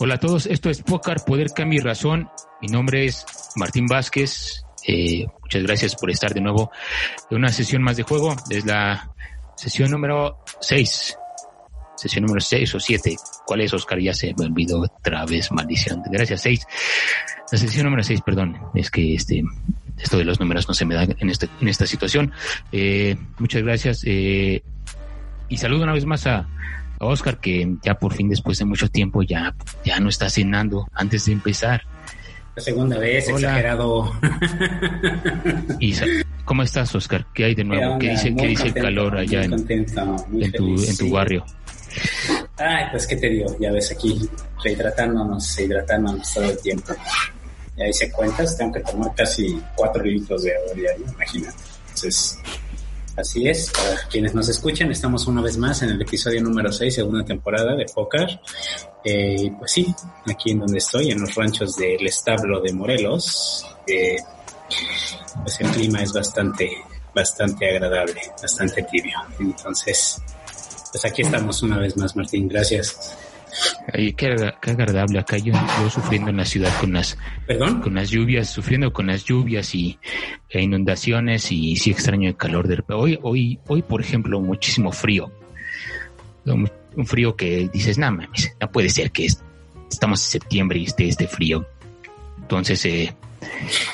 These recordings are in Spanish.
Hola a todos, esto es Pocar, Poder, Cambio y Razón. Mi nombre es Martín Vázquez. Eh, muchas gracias por estar de nuevo en una sesión más de juego. Es la sesión número 6. Sesión número 6 o 7. ¿Cuál es, Oscar? Ya se me olvidó otra vez, maldición. Gracias, 6. La sesión número 6, perdón. Es que este esto de los números no se me da en, este, en esta situación. Eh, muchas gracias. Eh, y saludo una vez más a, Oscar, que ya por fin después de mucho tiempo ya, ya no está cenando antes de empezar. La segunda vez, exagerado. Y, ¿Cómo estás, Oscar? ¿Qué hay de nuevo? ¿Qué dice, ¿qué dice el calor allá en, en, tu, en tu barrio? Ay, pues qué te digo, ya ves aquí, rehidratándonos, hidratándonos todo el tiempo. Ya hice cuentas, tengo que tomar casi 4 litros de agua diario, imagínate. Entonces, Así es, para quienes nos escuchan, estamos una vez más en el episodio número 6, segunda temporada de Pócar. Eh, pues sí, aquí en donde estoy, en los ranchos del establo de Morelos, eh, pues el clima es bastante, bastante agradable, bastante tibio. Entonces, pues aquí estamos una vez más, Martín, gracias. Ay, qué, agradable acá yo, sufriendo en la ciudad con las con las lluvias, sufriendo con las lluvias y e inundaciones y sí extraño el calor de hoy hoy hoy por ejemplo muchísimo frío. Un frío que dices, "No mames, no puede ser que estamos en septiembre y esté este frío." Entonces eh,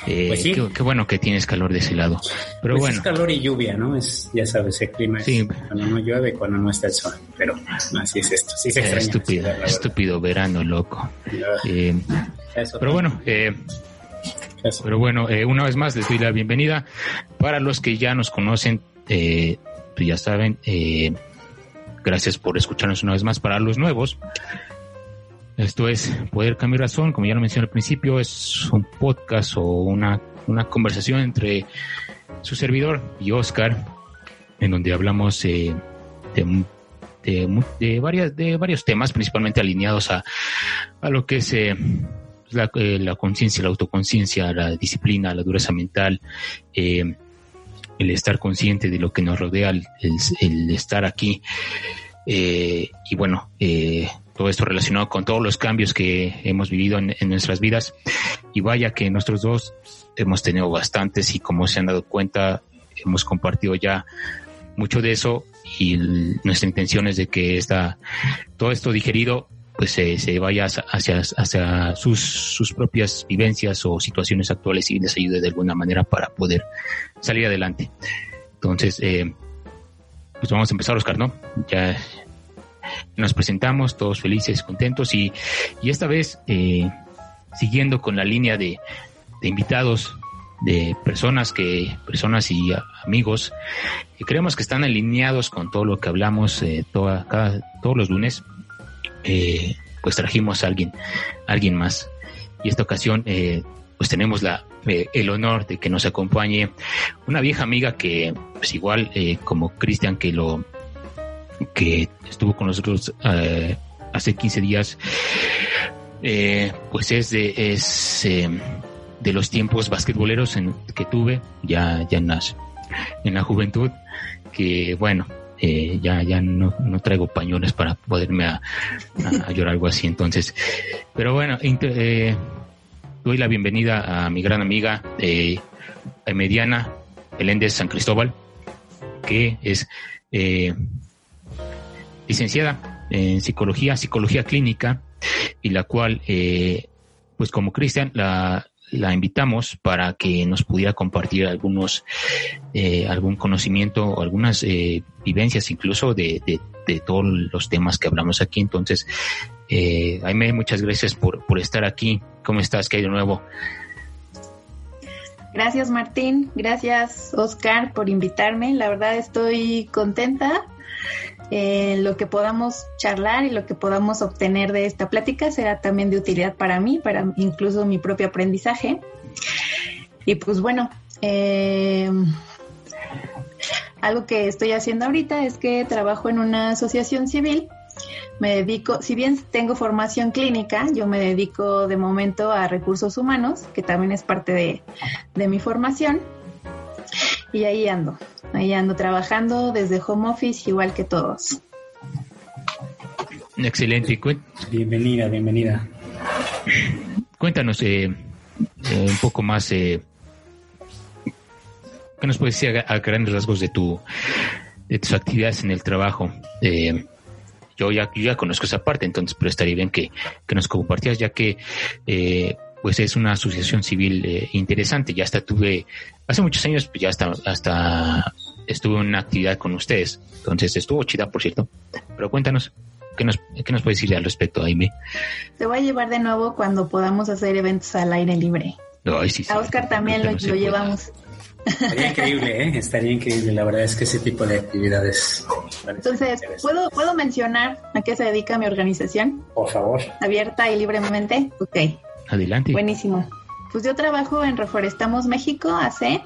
eh, pues qué, bueno que tienes calor de ese lado. Pero pues bueno. Es calor y lluvia, ¿no? Es, ya sabes, el clima es cuando no llueve, cuando no está el sol. Pero así es esto. Sí se extraña, estúpido, estúpido verano, loco. Eh, pero bueno, eh, pero bueno, una vez más les doy la bienvenida. Para los que ya nos conocen, pues ya saben, gracias por escucharnos una vez más. Para los nuevos, esto es Poder Cambiar Razón, como ya lo mencioné al principio, es un podcast o una, una conversación entre su servidor y Oscar, en donde hablamos eh, de, de, varias, de varios temas, principalmente alineados a, a lo que es eh, la, eh, la conciencia, la autoconciencia, la disciplina, la dureza mental, el estar consciente de lo que nos rodea, el, el estar aquí. Y bueno, eh, todo esto relacionado con todos los cambios que hemos vivido en, nuestras vidas. Y vaya que nosotros dos hemos tenido bastantes y como se han dado cuenta, hemos compartido ya mucho de eso y nuestra intención es de que esta, todo esto digerido pues se, vaya hacia, hacia sus, sus propias vivencias o situaciones actuales y les ayude de alguna manera para poder salir adelante. Entonces, eh, pues vamos a empezar, Oscar, ¿no? Ya nos presentamos todos felices, contentos y, y esta vez eh, siguiendo con la línea de, invitados, de personas que, personas y amigos que creemos que están alineados con todo lo que hablamos eh, toda, cada, todos los lunes, eh, pues trajimos a alguien, alguien más. Y esta ocasión, pues tenemos la, el honor de que nos acompañe una vieja amiga que, pues igual como Cristian que lo que estuvo con nosotros eh, hace 15 días, eh, pues es de, es, eh, de los tiempos basquetboleros en, que tuve ya, ya en, en la juventud, que bueno, ya, ya no, no, traigo pañones para poderme a, llorar algo así. Entonces, pero bueno, doy la bienvenida a mi gran amiga eh, Mediana Eléndez San Cristóbal, que es eh, licenciada en psicología, psicología clínica, y la cual, eh, pues como Cristian, la, la invitamos para que nos pudiera compartir algunos, eh, algún conocimiento algunas eh, vivencias incluso de, de, todos los temas que hablamos aquí. Entonces, eh, Jaime, muchas gracias por, por estar aquí. ¿Cómo estás? ¿Qué hay de nuevo? Gracias Martín, gracias Oscar por invitarme. La verdad estoy contenta eh, lo que podamos charlar y lo que podamos obtener de esta plática será también de utilidad para mí, para incluso mi propio aprendizaje. Y pues bueno, eh, algo que estoy haciendo ahorita es que trabajo en una asociación civil. Me dedico, si bien tengo formación clínica, yo me dedico de momento a recursos humanos, que también es parte de, de mi formación. Y ahí ando, ahí ando trabajando desde home office igual que todos. Excelente. Bienvenida, bienvenida. Cuéntanos eh, eh, un poco más. Eh, ¿Qué nos puedes decir a, grandes rasgos de tu de tus actividades en el trabajo? Eh, yo ya, yo ya conozco esa parte, entonces, pero estaría bien que, que nos compartieras, ya que eh, pues es una asociación civil eh, interesante. Ya hasta tuve, hace muchos años, pues ya hasta, hasta estuve en una actividad con ustedes. Entonces estuvo chida, por cierto. Pero cuéntanos, ¿qué nos, qué nos puedes decir al respecto, Aime? Te voy a llevar de nuevo cuando podamos hacer eventos al aire libre. a Oscar también lo, lo llevamos. Estaría increíble, ¿eh? Estaría increíble. La verdad es que ese tipo de actividades. Entonces, ¿puedo, ¿puedo mencionar a qué se dedica mi organización? Por favor. Abierta y libremente. Ok. Adelante. Buenísimo. Pues yo trabajo en Reforestamos México, AC.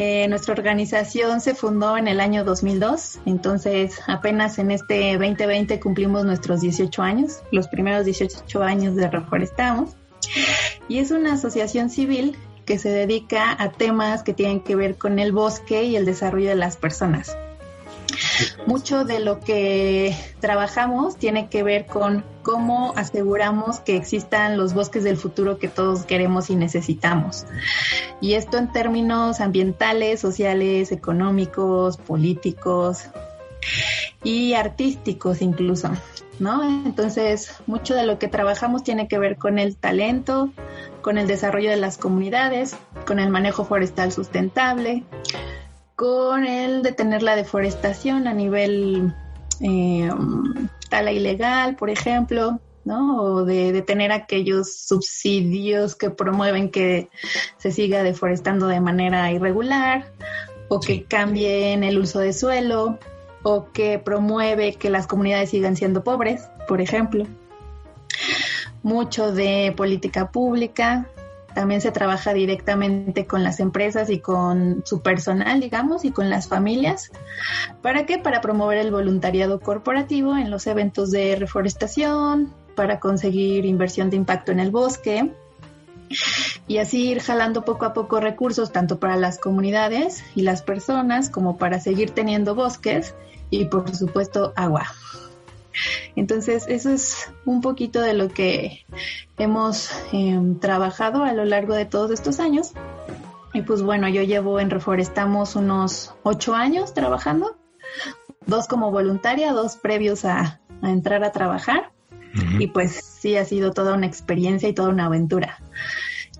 Eh, nuestra organización se fundó en el año 2002, entonces apenas en este 2020 cumplimos nuestros 18 años, los primeros 18 años de Reforestamos. Y es una asociación civil que se dedica a temas que tienen que ver con el bosque y el desarrollo de las personas. Mucho de lo que trabajamos tiene que ver con cómo aseguramos que existan los bosques del futuro que todos queremos y necesitamos. Y esto en términos ambientales, sociales, económicos, políticos y artísticos incluso. ¿no? Entonces, mucho de lo que trabajamos tiene que ver con el talento, con el desarrollo de las comunidades, con el manejo forestal sustentable, con el detener la deforestación a nivel eh, tala ilegal, por ejemplo, ¿no? O de detener aquellos subsidios que promueven que se siga deforestando de manera irregular o que cambien el uso de suelo, o que promueve que las comunidades sigan siendo pobres, por ejemplo. Mucho de política pública, también se trabaja directamente con las empresas y con su personal, digamos, y con las familias. ¿Para qué? Para promover el voluntariado corporativo en los eventos de reforestación, para conseguir inversión de impacto en el bosque y así ir jalando poco a poco recursos tanto para las comunidades y las personas como para seguir teniendo bosques y por supuesto agua. Entonces, eso es un poquito de lo que hemos em, trabajado a lo largo de todos estos años. Y pues bueno, yo llevo en Reforestamos unos ocho años trabajando, dos como voluntaria, dos previos a, entrar a trabajar. Y pues sí, ha sido toda una experiencia y toda una aventura.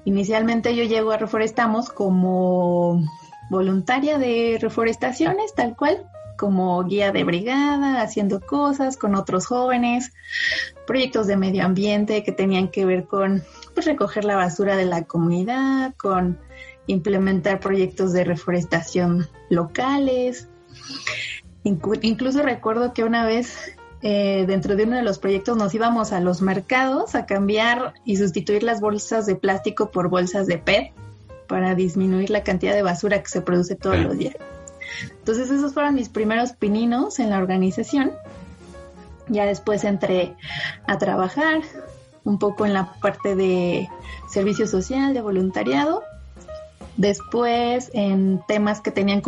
Inicialmente yo llego a Reforestamos como voluntaria de reforestaciones, tal cual, como guía de brigada, haciendo cosas con otros jóvenes, proyectos de medio ambiente que tenían que ver con pues, recoger la basura de la comunidad, con implementar proyectos de reforestación locales. incluso recuerdo que una vez eh, dentro de uno de los proyectos nos íbamos a los mercados a cambiar y sustituir las bolsas de plástico por bolsas de PET para disminuir la cantidad de basura que se produce todos los días. Entonces esos fueron mis primeros pininos en la organización. Ya después entré a trabajar un poco en la parte de servicio social, de voluntariado. Después en temas que tenían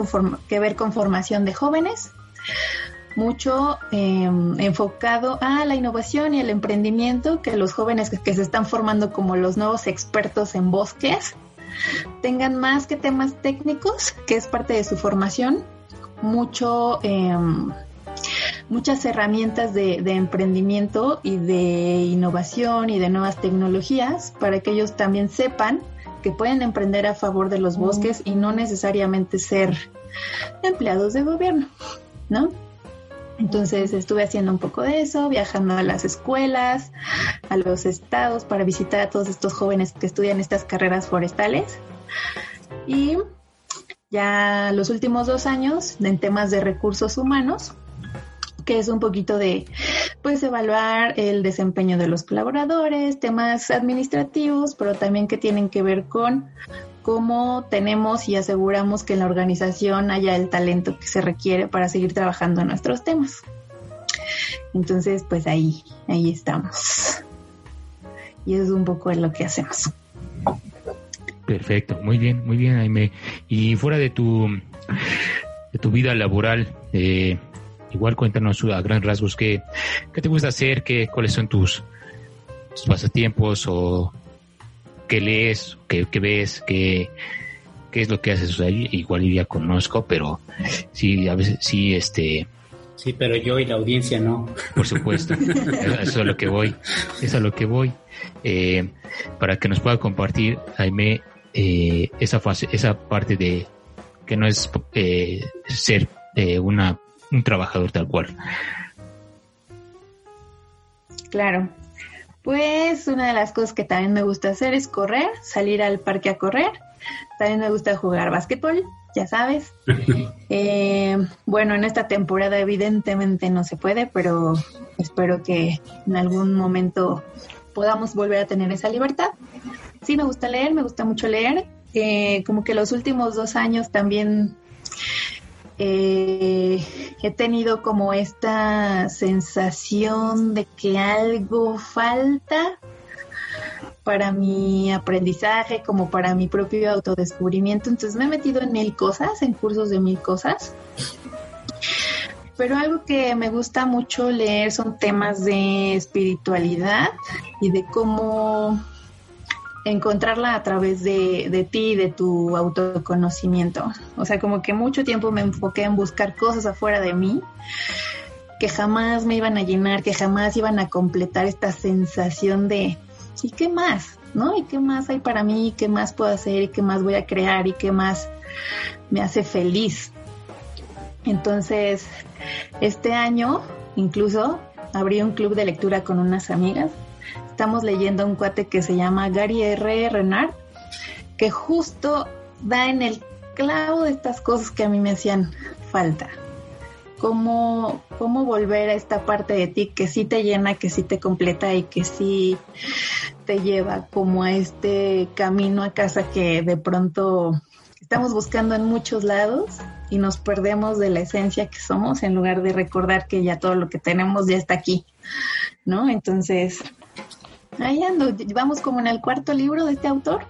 que ver con formación de jóvenes. Mucho em, enfocado a la innovación y el emprendimiento, que los jóvenes que se están formando como los nuevos expertos en bosques tengan más que temas técnicos, que es parte de su formación, mucho, em, muchas herramientas de, emprendimiento y de innovación y de nuevas tecnologías para que ellos también sepan que pueden emprender a favor de los bosques y no necesariamente ser empleados de gobierno, ¿no? Entonces estuve haciendo un poco de eso, viajando a las escuelas, a los estados para visitar a todos estos jóvenes que estudian estas carreras forestales. Y ya los últimos dos años en temas de recursos humanos, que es un poquito de, pues, evaluar el desempeño de los colaboradores, temas administrativos, pero también que tienen que ver con cómo tenemos y aseguramos que en la organización haya el talento que se requiere para seguir trabajando en nuestros temas. Entonces, pues ahí, ahí estamos. Y eso es un poco lo que hacemos. Perfecto, muy bien, muy bien, Jaime. Y fuera de tu, de tu vida laboral, eh, igual cuéntanos a gran rasgos qué, qué te gusta hacer, qué, cuáles son tus, pasatiempos o qué lees, qué, qué ves, qué, qué es lo que haces. O igual ya conozco, pero sí, a veces sí, este... Sí, pero yo y la audiencia no. Por supuesto, eso es a lo que voy, eso es a lo que voy. Eh, para que nos pueda compartir, Jaime, eh, esa fase, esa parte de que no es eh, ser eh, una, un trabajador tal cual. Claro. Pues una de las cosas que también me gusta hacer es correr, salir al parque a correr. También me gusta jugar básquetbol, ya sabes. Eh, bueno, en esta temporada evidentemente no se puede, pero espero que en algún momento podamos volver a tener esa libertad. Sí, me gusta leer, me gusta mucho leer. Eh, como que los últimos dos años también eh, he tenido como esta sensación de que algo falta para mi aprendizaje, como para mi propio autodescubrimiento. Entonces me he metido en mil cosas, en cursos de mil cosas. Pero algo que me gusta mucho leer son temas de espiritualidad y de cómo encontrarla a través de, de ti, de tu autoconocimiento. O sea, como que mucho tiempo me enfoqué en buscar cosas afuera de mí que jamás me iban a llenar, que jamás iban a completar esta sensación de ¿y qué más? ¿No? ¿Y qué más hay para mí? ¿Qué más puedo hacer? ¿Y qué más voy a crear? ¿Y qué más me hace feliz? Entonces, este año incluso abrí un club de lectura con unas amigas estamos leyendo un cuate que se llama Gary R. Renard, que justo da en el clavo de estas cosas que a mí me hacían falta. Cómo, cómo volver a esta parte de ti que sí te llena, que sí te completa y que sí te lleva como a este camino a casa que de pronto estamos buscando en muchos lados y nos perdemos de la esencia que somos en lugar de recordar que ya todo lo que tenemos ya está aquí, ¿no? Entonces, ahí ando, vamos como en el cuarto libro de este autor.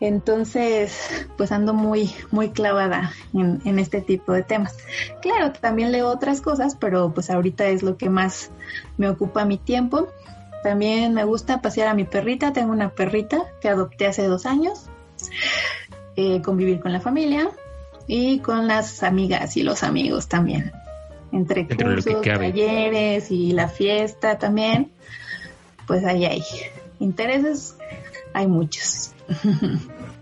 Entonces, pues ando muy, muy clavada en, este tipo de temas. Claro, también leo otras cosas, pero pues ahorita es lo que más me ocupa mi tiempo. También me gusta pasear a mi perrita. Tengo una perrita que adopté hace dos años. Eh, convivir con la familia y con las amigas y los amigos también. Entre cursos, talleres y la fiesta también pues ahí hay intereses, hay muchos.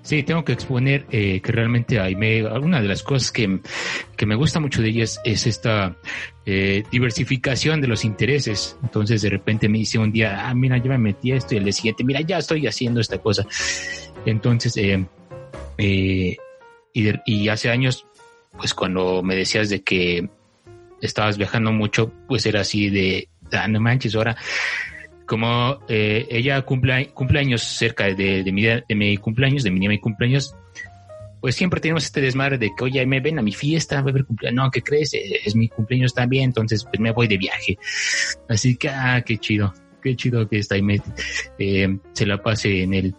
Sí, tengo que exponer eh, que realmente hay alguna de las cosas que, me gusta mucho de ellas es esta eh, diversificación de los intereses. Entonces de repente me dice un día, ah, mira, yo me metí esto y el día siguiente, mira, ya estoy haciendo esta cosa. Entonces, eh, y, y hace años, pues cuando me decías de que estabas viajando mucho, pues era así de, ah, no manches, ahora como eh, ella cumple cumpleaños cerca de, mi, de mi cumpleaños, de mi mi cumpleaños, pues siempre tenemos este desmadre de que, oye, me ven a mi fiesta, voy a ver cumpleaños. No, ¿qué crees? Eh, es mi cumpleaños también, entonces pues me voy de viaje. Así que, ah, qué chido, qué chido que está ahí, eh, se la pase en el,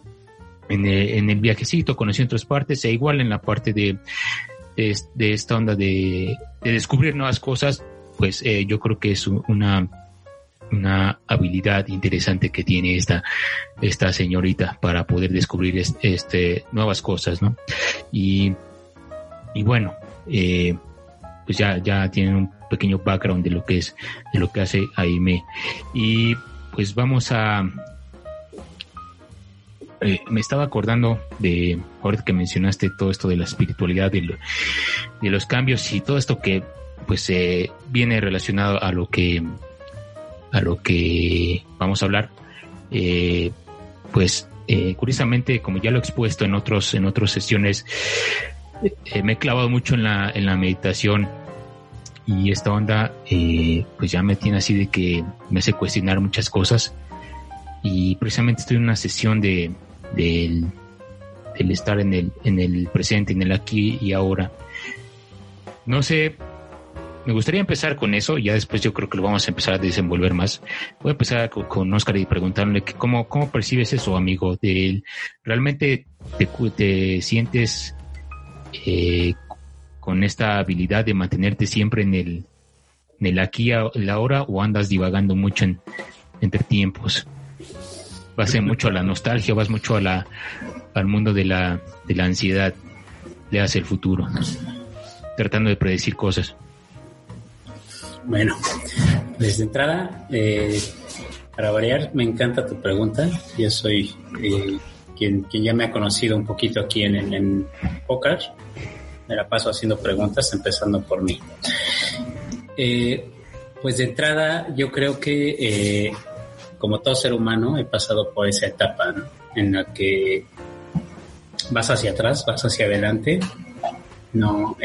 en el, en viajecito, conocí otras partes, e igual en la parte de, de, esta onda de, de, descubrir nuevas cosas, pues yo creo que es una una habilidad interesante que tiene esta, esta señorita para poder descubrir este, nuevas cosas, ¿no? Y, y bueno, eh, pues ya, ya tienen un pequeño background de lo que es, de lo que hace Aime. Y pues vamos a, eh, me estaba acordando de, ahorita que mencionaste todo esto de la espiritualidad, de, de los cambios y todo esto que pues eh, viene relacionado a lo que a lo que vamos a hablar, eh, pues eh, curiosamente, como ya lo he expuesto en otros en otras sesiones, eh, me he clavado mucho en la, en la meditación y esta onda pues ya me tiene así de que me hace cuestionar muchas cosas y precisamente estoy en una sesión de del, estar en el, en el presente, en el aquí y ahora. No sé me gustaría empezar con eso, ya después yo creo que lo vamos a empezar a desenvolver más. Voy a empezar con, Oscar y preguntarle cómo, cómo percibes eso, amigo. De, ¿Realmente te, sientes eh, con esta habilidad de mantenerte siempre en el, en el aquí y la hora o andas divagando mucho en, entre tiempos? Vas mucho a la nostalgia, vas mucho a la, al mundo de la, de la ansiedad, le hace el futuro, tratando de predecir cosas. Bueno, desde entrada, eh, para variar, me encanta tu pregunta. Yo soy eh, quien, quien, ya me ha conocido un poquito aquí en, en, en Me la paso haciendo preguntas, empezando por mí. Eh, pues de entrada, yo creo que como todo ser humano he pasado por esa etapa en la que vas hacia atrás, vas hacia adelante, no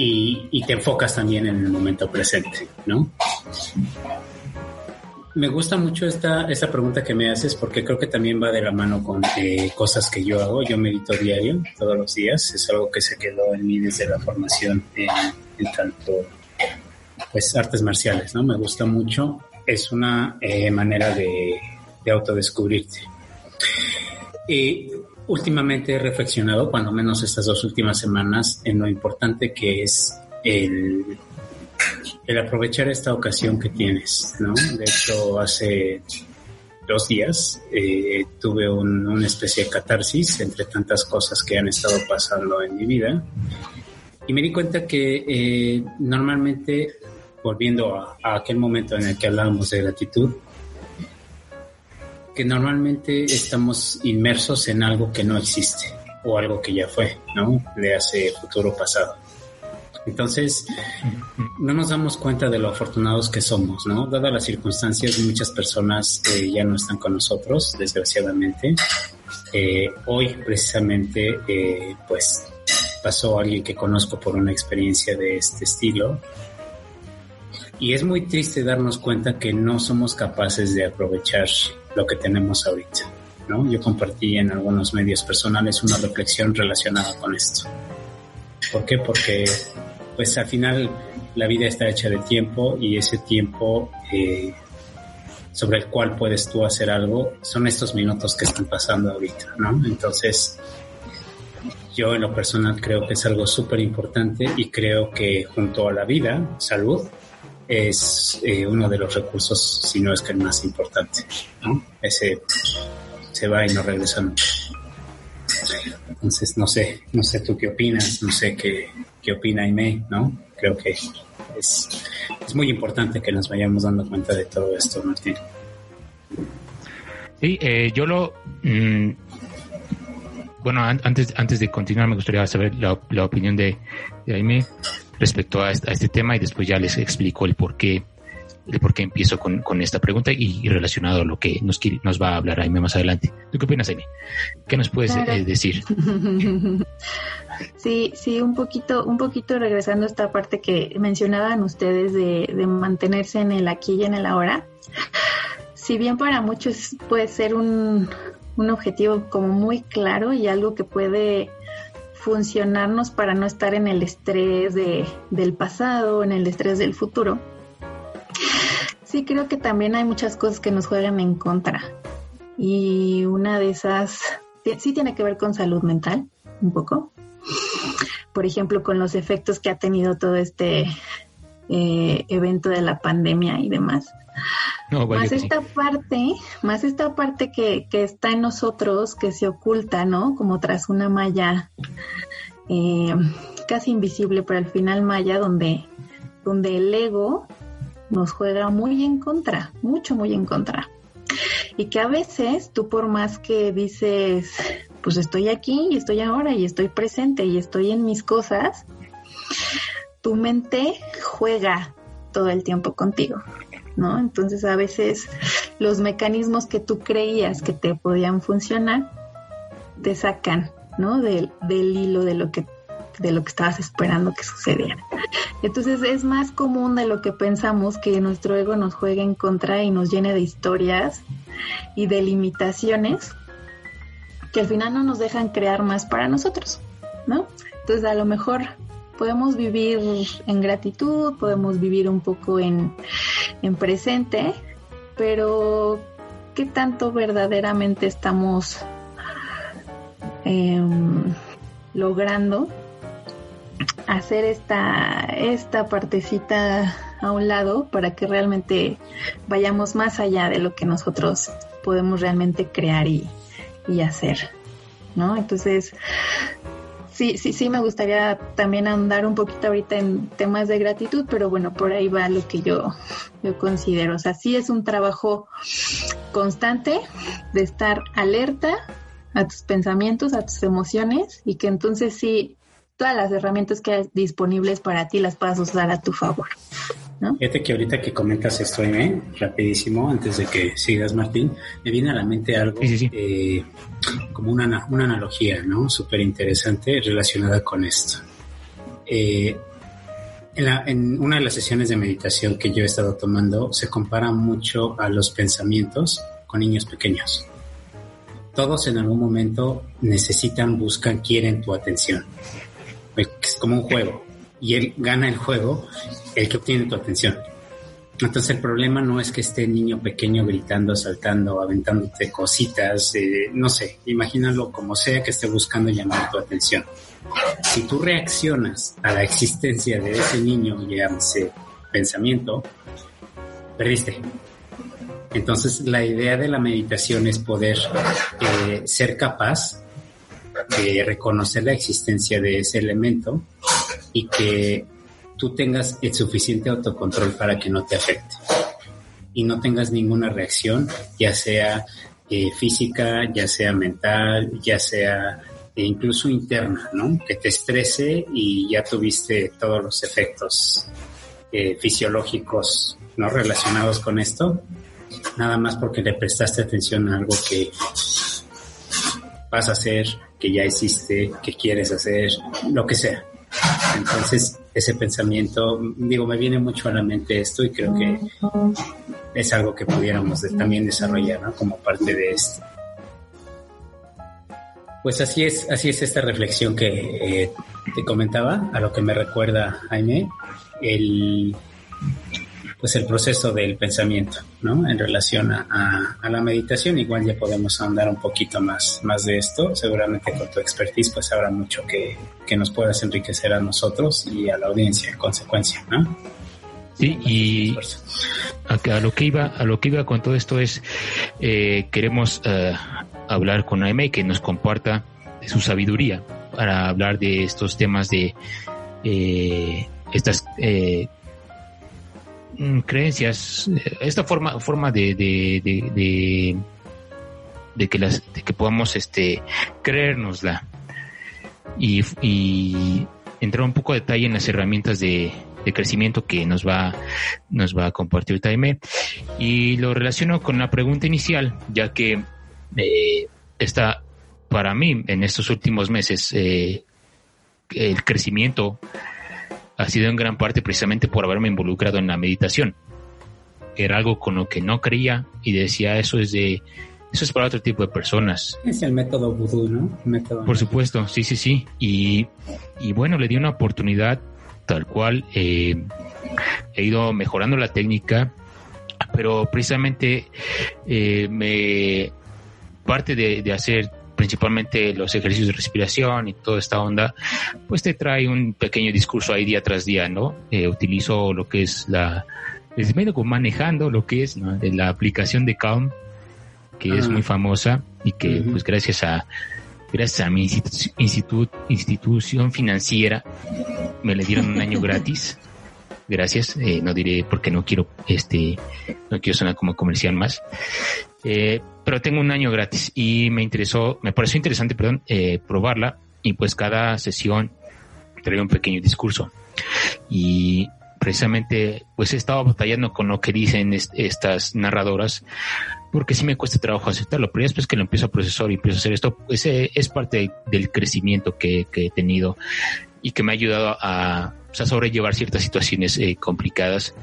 y, te enfocas también en el momento presente, ¿no? Me gusta mucho esta, esta pregunta que me haces porque creo que también va de la mano con eh, cosas que yo hago. Yo medito diario, todos los días. Es algo que se quedó en mí desde la formación en, tanto pues artes marciales, ¿no? Me gusta mucho. Es una eh, manera de, de autodescubrirte. Y últimamente he reflexionado, cuando menos estas dos últimas semanas, en lo importante que es el, aprovechar esta ocasión que tienes, ¿no? De hecho, hace dos días eh, tuve una especie de catarsis entre tantas cosas que han estado pasando en mi vida y me di cuenta que eh, normalmente, volviendo a, a, aquel momento en el que hablábamos de gratitud, que normalmente estamos inmersos en algo que no existe o algo que ya fue, ¿no? De hace futuro pasado. Entonces, no nos damos cuenta de lo afortunados que somos, ¿no? Dadas las circunstancias, muchas personas eh, ya no están con nosotros, desgraciadamente. Eh, hoy, precisamente, eh, pues pasó alguien que conozco por una experiencia de este estilo. Y es muy triste darnos cuenta que no somos capaces de aprovechar lo que tenemos ahorita. ¿no? Yo compartí en algunos medios personales una reflexión relacionada con esto. ¿Por qué? Porque pues al final la vida está hecha de tiempo y ese tiempo eh, sobre el cual puedes tú hacer algo son estos minutos que están pasando ahorita, ¿no? Entonces, yo en lo personal creo que es algo súper importante y creo que junto a la vida, salud, es eh, uno de los recursos, si no es que el más importante. ¿no? Ese se va y no regresa nunca. Entonces, no sé, no sé tú qué opinas, no sé qué, qué opina Aime, ¿no? Creo que es, es muy importante que nos vayamos dando cuenta de todo esto, Martín. Sí, eh, yo lo... Mm, bueno, antes, antes de continuar me gustaría saber la, la opinión de, de Aime respecto a este, tema y después ya les explico el por qué, el por qué empiezo con, esta pregunta y, relacionado a lo que nos, nos va a hablar Aime más adelante. ¿Tú qué opinas, Aime? ¿Qué nos puedes eh, decir? Sí, sí, un poquito, un poquito regresando a esta parte que mencionaban ustedes de, de mantenerse en el aquí y en el ahora. Si bien para muchos puede ser un, un objetivo como muy claro y algo que puede funcionarnos para no estar en el estrés de, del pasado, en el estrés del futuro. Sí creo que también hay muchas cosas que nos juegan en contra. Y una de esas sí tiene que ver con salud mental, un poco. Por ejemplo, con los efectos que ha tenido todo este eh, evento de la pandemia y demás. Más esta parte, más esta parte que, que, está en nosotros, que se oculta, ¿no? Como tras una malla eh, casi invisible, pero al final malla, donde, donde el ego nos juega muy en contra, mucho, muy en contra. Y que a veces tú por más que dices, pues estoy aquí y estoy ahora y estoy presente y estoy en mis cosas, tu mente juega todo el tiempo contigo, ¿no? Entonces a veces los mecanismos que tú creías que te podían funcionar te sacan, ¿no? Del, del hilo de lo que de lo que estabas esperando que sucediera. Entonces es más común de lo que pensamos que nuestro ego nos juegue en contra y nos llene de historias y de limitaciones que al final no nos dejan crear más para nosotros, ¿no? Entonces a lo mejor podemos vivir en gratitud, podemos vivir un poco en, presente, pero ¿qué tanto verdaderamente estamos em, logrando hacer esta, esta partecita a un lado para que realmente vayamos más allá de lo que nosotros podemos realmente crear y, y hacer, ¿no? Entonces, sí, sí, sí me gustaría también andar un poquito ahorita en temas de gratitud, pero bueno, por ahí va lo que yo, yo considero. O sea, sí es un trabajo constante de estar alerta a tus pensamientos, a tus emociones y que entonces sí, todas las herramientas que hay disponibles para ti las puedas usar a tu favor. Fíjate que ahorita que comentas esto, ¿eh? rapidísimo, antes de que sigas, Martín, me viene a la mente algo eh, como una, una, analogía, ¿no? Súper interesante relacionada con esto. Eh, en, en, una de las sesiones de meditación que yo he estado tomando, se compara mucho a los pensamientos con niños pequeños. Todos en algún momento necesitan, buscan, quieren tu atención. Es como un juego y él gana el juego, el que obtiene tu atención. Entonces el problema no es que esté niño pequeño gritando, saltando, aventándote cositas, eh, no sé, imagínalo como sea que esté buscando llamar tu atención. Si tú reaccionas a la existencia de ese niño, ese pensamiento, perdiste. Entonces la idea de la meditación es poder eh, ser capaz de reconocer la existencia de ese elemento y que tú tengas el suficiente autocontrol para que no te afecte y no tengas ninguna reacción, ya sea eh, física, ya sea mental, ya sea eh, incluso interna, ¿no? Que te estrese y ya tuviste todos los efectos eh, fisiológicos no relacionados con esto, nada más porque le prestaste atención a algo que vas a hacer, que ya hiciste, que quieres hacer, lo que sea. Entonces, ese pensamiento, digo, me viene mucho a la mente esto y creo que es algo que pudiéramos también desarrollar ¿no? como parte de esto. Pues así es, así es esta reflexión que eh, te comentaba, a lo que me recuerda Jaime, el pues el proceso del pensamiento, ¿no? En relación a, la meditación, igual ya podemos andar un poquito más, más de esto. Seguramente con tu expertise, pues habrá mucho que, nos puedas enriquecer a nosotros y a la audiencia en consecuencia, ¿no? Sí, y a, lo que iba, a lo que iba con todo esto es eh, queremos eh, hablar con Aime que nos comparta su sabiduría para hablar de estos temas de eh, estas Mm, creencias, esta forma, forma de, de, de, que las, de que podamos este, creérnosla y, y entrar un poco de detalle en las herramientas de, de crecimiento que nos va, nos va a compartir Taime. Y lo relaciono con la pregunta inicial, ya que eh, está para mí en estos últimos meses eh, el crecimiento ha sido en gran parte precisamente por haberme involucrado en la meditación. Era algo con lo que no creía y decía eso es de eso es para otro tipo de personas. Es el método vudú, ¿no? método por supuesto, sí, sí, sí. Y, y bueno, le di una oportunidad tal cual. Eh, he ido mejorando la técnica, pero precisamente eh, me parte de, de hacer principalmente los ejercicios de respiración y toda esta onda, pues te trae un pequeño discurso ahí día tras día, ¿no? Eh, utilizo lo que es la, les medio manejando lo que es la aplicación de Calm, que es ah. muy famosa y que pues gracias a gracias a mi institución financiera me le dieron un año gratis gracias eh, no diré porque no quiero este no quiero sonar como comercial más eh, pero tengo un año gratis y me interesó, me pareció interesante, perdón, eh, probarla y pues cada sesión traía un pequeño discurso. Y precisamente pues he estado batallando con lo que dicen estas narradoras porque sí me cuesta trabajo aceptarlo, pero después que lo empiezo a procesar y empiezo a hacer esto, pues eh, es parte del crecimiento que, he tenido y que me ha ayudado a, a sobrellevar ciertas situaciones eh, complicadas.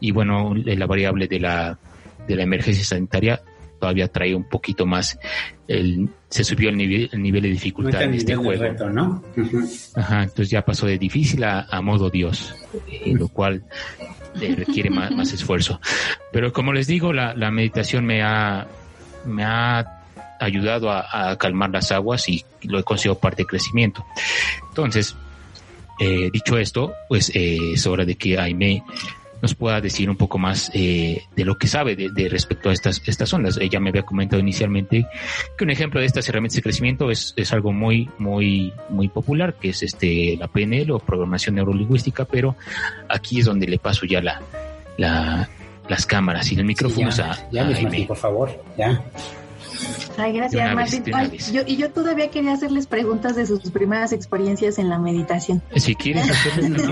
Y bueno, la variable de la, de la emergencia sanitaria todavía trae un poquito más, el, se subió el nivel, el nivel de dificultad en este juego. ¿no? Ajá, entonces ya pasó de difícil a, modo Dios, eh, lo cual eh, requiere más, más, esfuerzo. Pero como les digo, la, la meditación me ha, me ha ayudado a, calmar las aguas y lo he considerado parte de crecimiento. Entonces, eh, dicho esto, pues eh, es hora de que Aime nos pueda decir un poco más eh, de lo que sabe de, respecto a estas, estas ondas. Ella me había comentado inicialmente que un ejemplo de estas herramientas de crecimiento es, es algo muy, muy, muy popular, que es este la PNL o programación neurolingüística, pero aquí es donde le paso ya la, la las cámaras y los micrófonos a, ya, por favor, ya. Ay, gracias, Martín. yo, y yo todavía quería hacerles preguntas de sus primeras experiencias en la meditación. Si quieres hacerles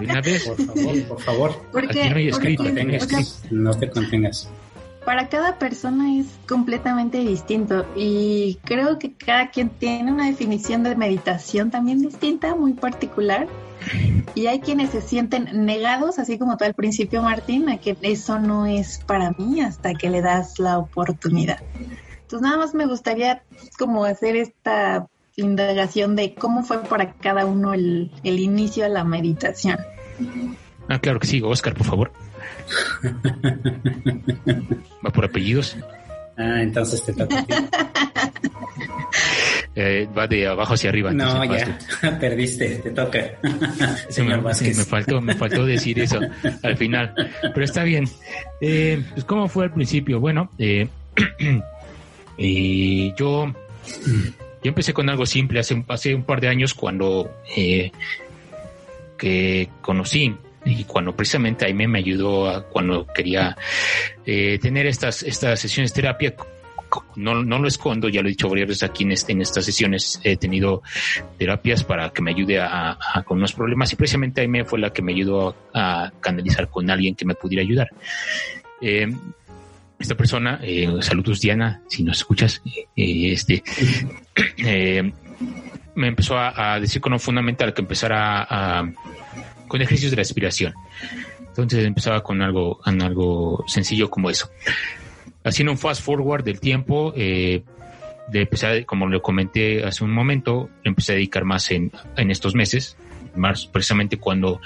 una vez. Por favor, por favor. Porque, no hay escrito. no te contengas. Para cada persona es completamente distinto y creo que cada quien tiene una definición de meditación también distinta, muy particular. Y hay quienes se sienten negados, así como tú al principio, Martín, a que eso no es para mí hasta que le das la oportunidad. Entonces nada más me gustaría como hacer esta indagación de cómo fue para cada uno el, inicio a la meditación. Ah, claro que sí, Oscar, por favor. ¿Va por apellidos? Ah, entonces te toca. eh, va de abajo hacia arriba. No, ya, perdiste, te toca. Señor me, Vázquez. me, faltó, me faltó decir eso al final, pero está bien. Eh, pues, ¿Cómo fue al principio? Bueno, eh, Y yo, yo empecé con algo simple hace, hace un par de años cuando eh, que conocí y cuando precisamente Aime me ayudó a, cuando quería eh, tener estas, estas sesiones de terapia. No, no lo escondo, ya lo he dicho varias veces aquí en, estas sesiones. He tenido terapias para que me ayude a, con unos problemas y precisamente Aime fue la que me ayudó a, canalizar con alguien que me pudiera ayudar. Eh, esta persona, eh, saludos Diana, si nos escuchas, eh, este, me empezó a, decir con lo fundamental que empezara a, con ejercicios de respiración. Entonces empezaba con algo, con algo sencillo como eso. Haciendo un fast forward del tiempo, eh, como lo comenté hace un momento, empecé a dedicar más en, en estos meses, más precisamente cuando,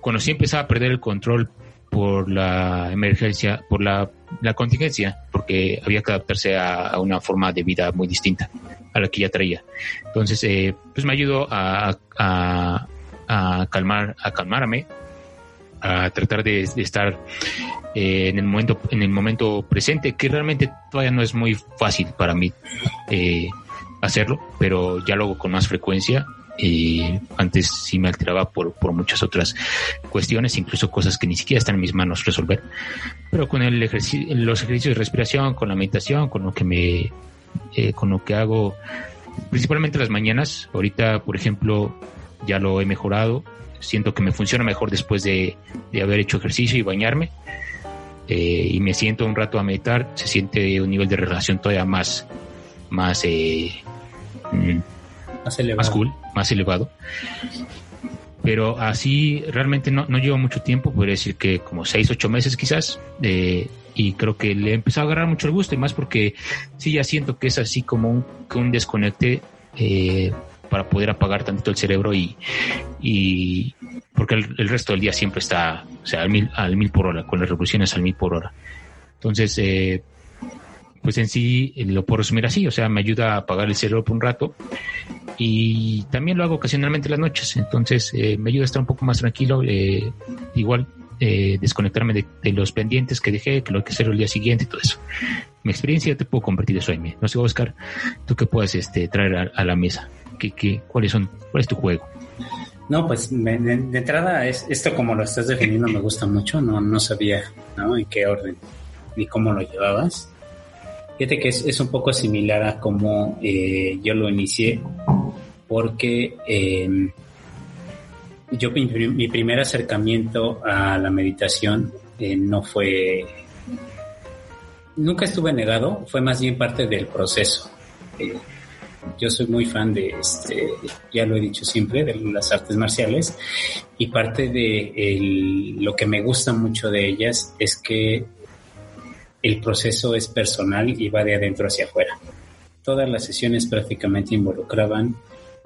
cuando sí empezaba a perder el control por la emergencia, por la, contingencia, porque había que adaptarse a, una forma de vida muy distinta a la que ya traía. Entonces, eh, pues me ayudó a, calmar, a calmarme, a tratar de, estar eh, en el momento, en el momento presente, que realmente todavía no es muy fácil para mí eh, hacerlo, pero ya lo hago con más frecuencia y antes sí me alteraba por, por muchas otras cuestiones, incluso cosas que ni siquiera están en mis manos resolver. Pero con el los ejercicios de respiración, con la meditación, con lo que me, eh, con lo que hago, principalmente las mañanas, ahorita, por ejemplo, ya lo he mejorado, siento que me funciona mejor después de, de haber hecho ejercicio y bañarme. Eh, y me siento un rato a meditar, se siente un nivel de relación todavía más, más, eh, mm, más elevado. cool, más elevado. Pero así realmente no, no llevo mucho tiempo, podría decir que como seis, ocho meses quizás, eh, y creo que le he empezado a agarrar mucho el gusto, y más porque sí ya siento que es así como un, un desconecte eh, para poder apagar tanto el cerebro y, y porque el, resto del día siempre está o sea, al mil, al mil por hora, con las revoluciones al mil por hora. Entonces, eh, pues en sí eh, lo puedo resumir así, o sea, me ayuda a apagar el cerebro por un rato y también lo hago ocasionalmente las noches, entonces eh, me ayuda a estar un poco más tranquilo, eh, igual desconectarme de, los pendientes que dejé, que lo que hacer el día siguiente y todo eso. Mi experiencia te puedo compartir eso en mí. No sé, Oscar, tú qué puedes este, traer a, la mesa, ¿Qué, qué, cuáles son, cuál es tu juego? No, pues de, entrada es, esto como lo estás definiendo me gusta mucho, no, no sabía ¿no? en qué orden ni cómo lo llevabas. Fíjate que es, un poco similar a como eh, yo lo inicié, porque em, yo mi, primer acercamiento a la meditación eh, no fue, nunca estuve negado, fue más bien parte del proceso. Yo soy muy fan de, este, ya lo he dicho siempre, de las artes marciales y parte de lo que me gusta mucho de ellas es que el proceso es personal y va de adentro hacia afuera. Todas las sesiones prácticamente involucraban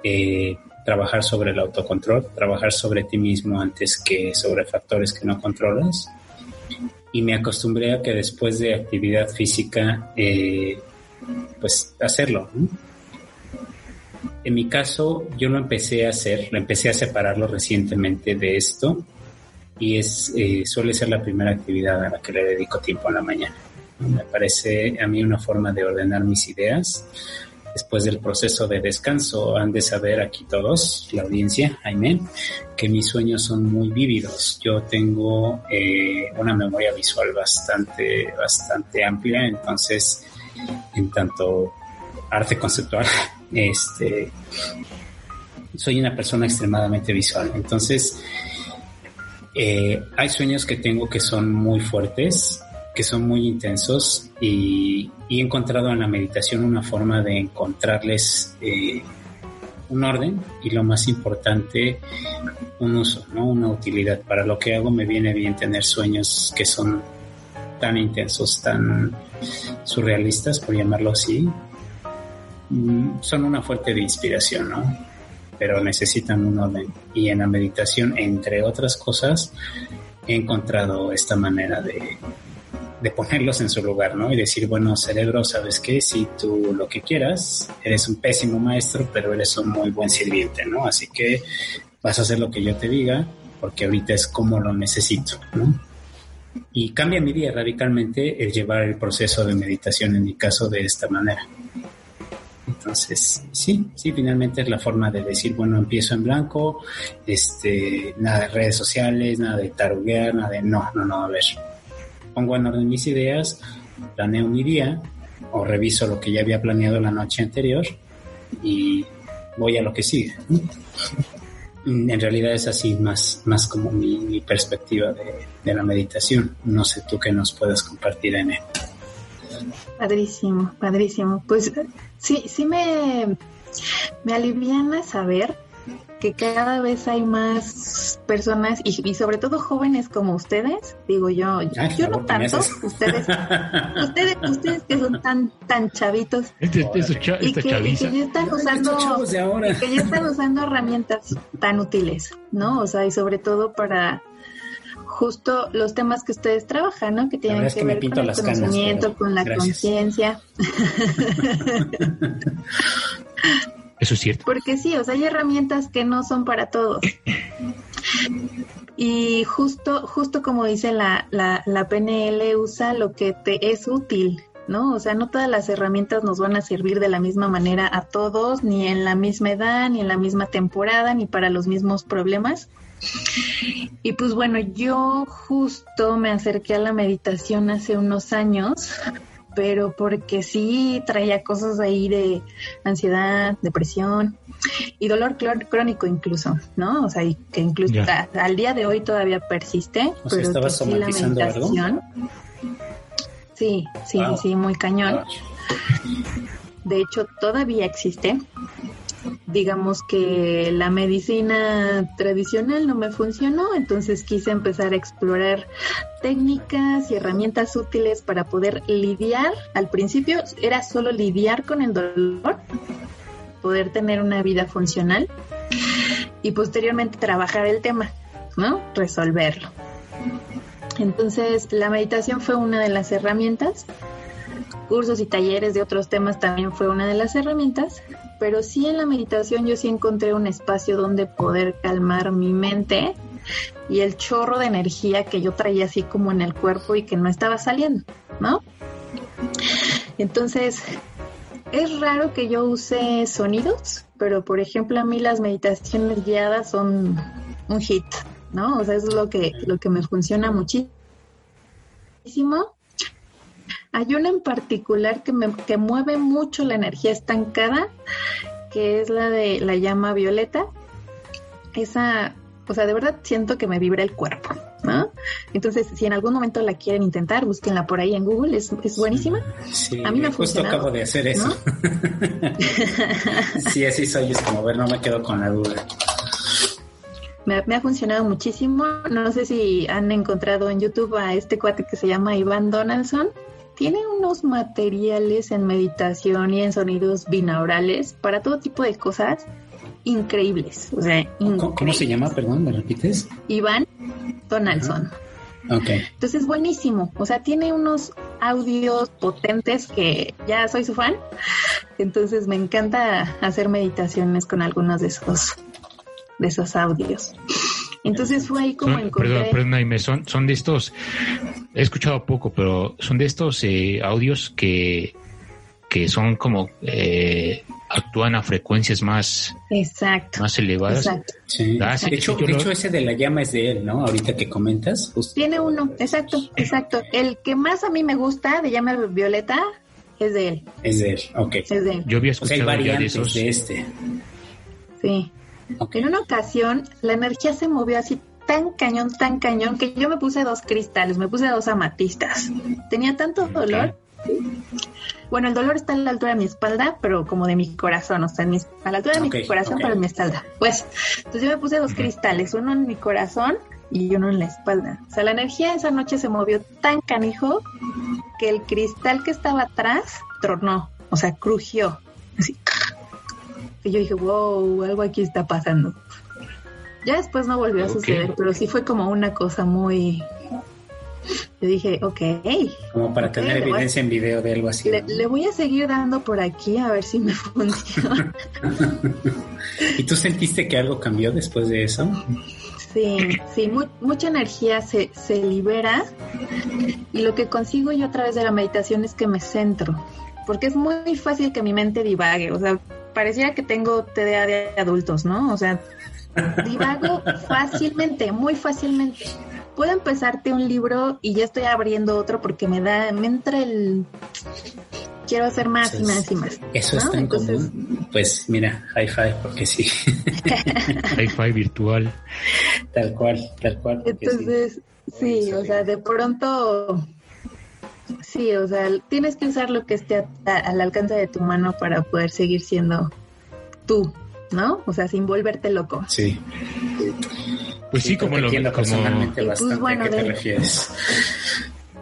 eh, trabajar sobre el autocontrol, trabajar sobre ti mismo antes que sobre factores que no controlas. Y me acostumbré a que después de actividad física, eh, pues hacerlo. En mi caso, yo lo empecé a hacer, lo empecé a separarlo recientemente de esto y es eh, suele ser la primera actividad a la que le dedico tiempo a la mañana. Me parece a mí una forma de ordenar mis ideas. Después del proceso de descanso, han de saber aquí todos, la audiencia, Jaime, que mis sueños son muy vívidos. Yo tengo eh, una memoria visual bastante, bastante amplia, entonces, en tanto arte conceptual, este, soy una persona extremadamente visual. Entonces, eh, hay sueños que tengo que son muy fuertes, que son muy intensos y, he encontrado en la meditación una forma de encontrarles eh, un orden y lo más importante, un uso, ¿no? una utilidad. Para lo que hago me viene bien tener sueños que son tan intensos, tan surrealistas, por llamarlo así. Mm, son una fuerte de inspiración, ¿no? pero necesitan un orden. Y en la meditación, entre otras cosas, he encontrado esta manera de, de ponerlos en su lugar, ¿no? Y decir, bueno, cerebro, ¿sabes qué? Si tú lo que quieras, eres un pésimo maestro, pero eres un muy buen sirviente, ¿no? Así que vas a hacer lo que yo te diga, porque ahorita es como lo necesito, ¿no? Y cambia mi día radicalmente el llevar el proceso de meditación, en mi caso, de esta manera. Entonces, sí, sí, finalmente es la forma de decir, bueno, empiezo en blanco, este, nada de redes sociales, nada de taruguear, nada de, no, no, no, a ver, pongo en orden mis ideas, planeo mi día o reviso lo que ya había planeado la noche anterior y voy a lo que sigue. En realidad es así más, más como mi, perspectiva de, de, la meditación. No sé tú qué nos puedes compartir en Padrísimo, padrísimo. Pues sí, sí me, me aliviana saber que cada vez hay más personas y, sobre todo jóvenes como ustedes, digo yo, yo no tanto, ustedes, ustedes, ustedes que son tan tan chavitos. Este, este y, que, ya están usando que ya están usando herramientas tan útiles, ¿no? O sea, y sobre todo para justo los temas que ustedes trabajan, ¿no? Que tienen que, ver con el conocimiento, con la conciencia. Eso es cierto. Porque sí, o sea, hay herramientas que no son para todos. Y justo, justo como dice la, la, la PNL, usa lo que te es útil, ¿no? O sea, no todas las herramientas nos van a servir de la misma manera a todos, ni en la misma edad, ni en la misma temporada, ni para los mismos problemas. Y pues bueno, yo justo me acerqué a la meditación hace unos años, pero porque sí traía cosas ahí de ansiedad, depresión y dolor crónico incluso, ¿no? O sea, que incluso al día de hoy todavía persiste, pero que sí la meditación. Sí, sí, sí, muy cañón. De hecho, todavía existe digamos que la medicina tradicional no me funcionó, entonces quise empezar a explorar técnicas y herramientas útiles para poder lidiar. Al principio era solo lidiar con el dolor, poder tener una vida funcional y posteriormente trabajar el tema, ¿no? Resolverlo. Entonces, la meditación fue una de las herramientas cursos y talleres de otros temas también fue una de las herramientas, pero sí en la meditación yo sí encontré un espacio donde poder calmar mi mente y el chorro de energía que yo traía así como en el cuerpo y que no estaba saliendo, ¿no? Entonces, es raro que yo use sonidos, pero por ejemplo a mí las meditaciones guiadas son un hit, ¿no? O sea, es lo que, lo que me funciona muchísimo hay una en particular que me que mueve mucho la energía estancada, que es la de la llama violeta. Esa, o sea, de verdad siento que me vibra el cuerpo, ¿no? Entonces, si en algún momento la quieren intentar, búsquenla por ahí en Google, es, es buenísima. Sí, a mí me justo acabo de hacer eso. sí, así soy, es como ver, no me quedo con la duda. Me, me, ha funcionado muchísimo. No sé si han encontrado en YouTube a este cuate que se llama Iván Donaldson tiene unos materiales en meditación y en sonidos binaurales para todo tipo de cosas increíbles. O sea, ¿Cómo, se llama? Perdón, ¿me repites? Iván Donaldson. Ok. Entonces, buenísimo. O sea, tiene unos audios potentes que ya soy su fan. Entonces me encanta hacer meditaciones con algunos de esos, de esos audios. Entonces fue ahí como encontré... Perdón, perdón, son, son de estos, he escuchado poco, pero son de estos eh, audios que, que son como eh, actúan a frecuencias más, exacto, más elevadas. Exacto. Ah, de, hecho, de hecho, ese de la llama es de él, ¿no? Ahorita que comentas. Tiene uno, exacto, exacto. El que más a mí me gusta de llama violeta es de él. Es de él, ok. Es de él. Yo había escuchado o sea, de, esos. de este. Sí. En una ocasión, la energía se movió así tan cañón, tan cañón, que yo me puse dos cristales, me puse dos amatistas. Tenía tanto dolor bueno, el dolor está a la altura de mi espalda, pero como de mi corazón, o sea, a la altura de mi corazón, pero en mi espalda. Pues, entonces yo me puse dos cristales, uno en mi corazón y uno en la espalda. O sea, la energía esa noche se movió tan canijo que el cristal que estaba atrás tronó, o sea, crujió. Así. Y yo dije, wow, algo aquí está pasando. Ya después no volvió a suceder, pero sí fue como una cosa muy, yo dije, ok. Como para tener evidencia en video de algo así. Le, voy a seguir dando por aquí a ver si me funciona. ¿Y tú sentiste que algo cambió después de eso? Sí, sí, mucha energía se, se libera y lo que consigo yo a través de la meditación es que me centro, porque es muy fácil que mi mente divague, o sea, pareciera que tengo TDA de adultos, ¿no? O sea, divago fácilmente, muy fácilmente puedo empezarte un libro y ya estoy abriendo otro porque me da, me entra el quiero hacer más y más y más. Eso es tan común. Pues mira, high five porque sí. high five virtual. Tal cual, tal cual. Entonces, sí, o sea, de pronto, sí, o sea, tienes que usar lo que esté al alcance de tu mano para poder seguir siendo tú, ¿no? O sea, sin volverte loco. Sí. Pues sí, como lo entiendo personalmente pues bastante bueno, a qué te refieres.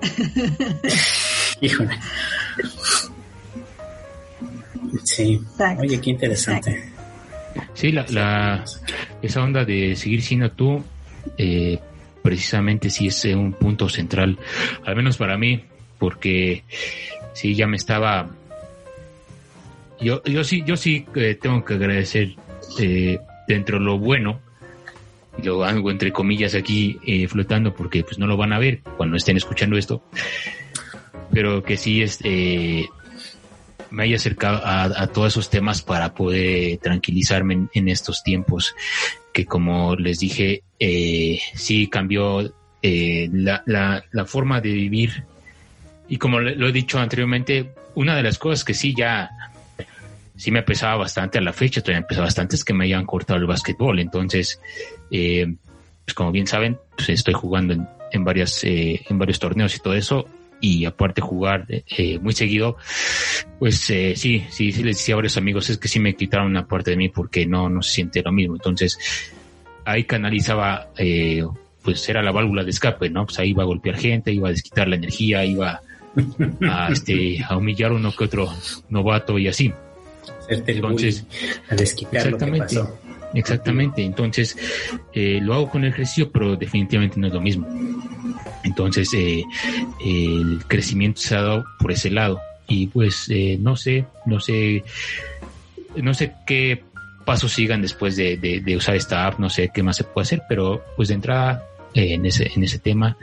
Híjole. Sí. Oye, qué interesante. Sí, la, la, esa onda de seguir siendo tú, eh, precisamente sí es un punto central, al menos para mí, porque sí ya me estaba, yo, yo sí, yo sí eh, tengo que agradecer eh, dentro de lo bueno lo hago entre comillas aquí eh, flotando porque pues no lo van a ver cuando estén escuchando esto, pero que sí este, me haya acercado a, todos esos temas para poder tranquilizarme en, estos tiempos que como les dije, eh, sí cambió eh, la, la, la, forma de vivir y como lo he dicho anteriormente, una de las cosas que sí ya sí me pesaba bastante a la fecha, todavía me pesaba bastante es que me hayan cortado el básquetbol. Entonces, eh, pues como bien saben, pues estoy jugando en, en varias, eh, en varios torneos y todo eso. Y aparte jugar eh, muy seguido, pues eh, sí, sí, sí les decía a varios amigos, es que sí me quitaron una parte de mí porque no, no se siente lo mismo. Entonces, ahí canalizaba, eh, pues era la válvula de escape, ¿no? Pues ahí iba a golpear gente, iba a desquitar la energía, iba este, a humillar uno que otro novato y así. Entonces, exactamente, exactamente. Entonces, eh, lo hago con el ejercicio, pero definitivamente no es lo mismo. Entonces, eh, el crecimiento se ha dado por ese lado. Y pues, eh, no sé, no sé, no sé qué pasos sigan después de, de, usar esta app, no sé qué más se puede hacer, pero pues de entrada en ese, en ese tema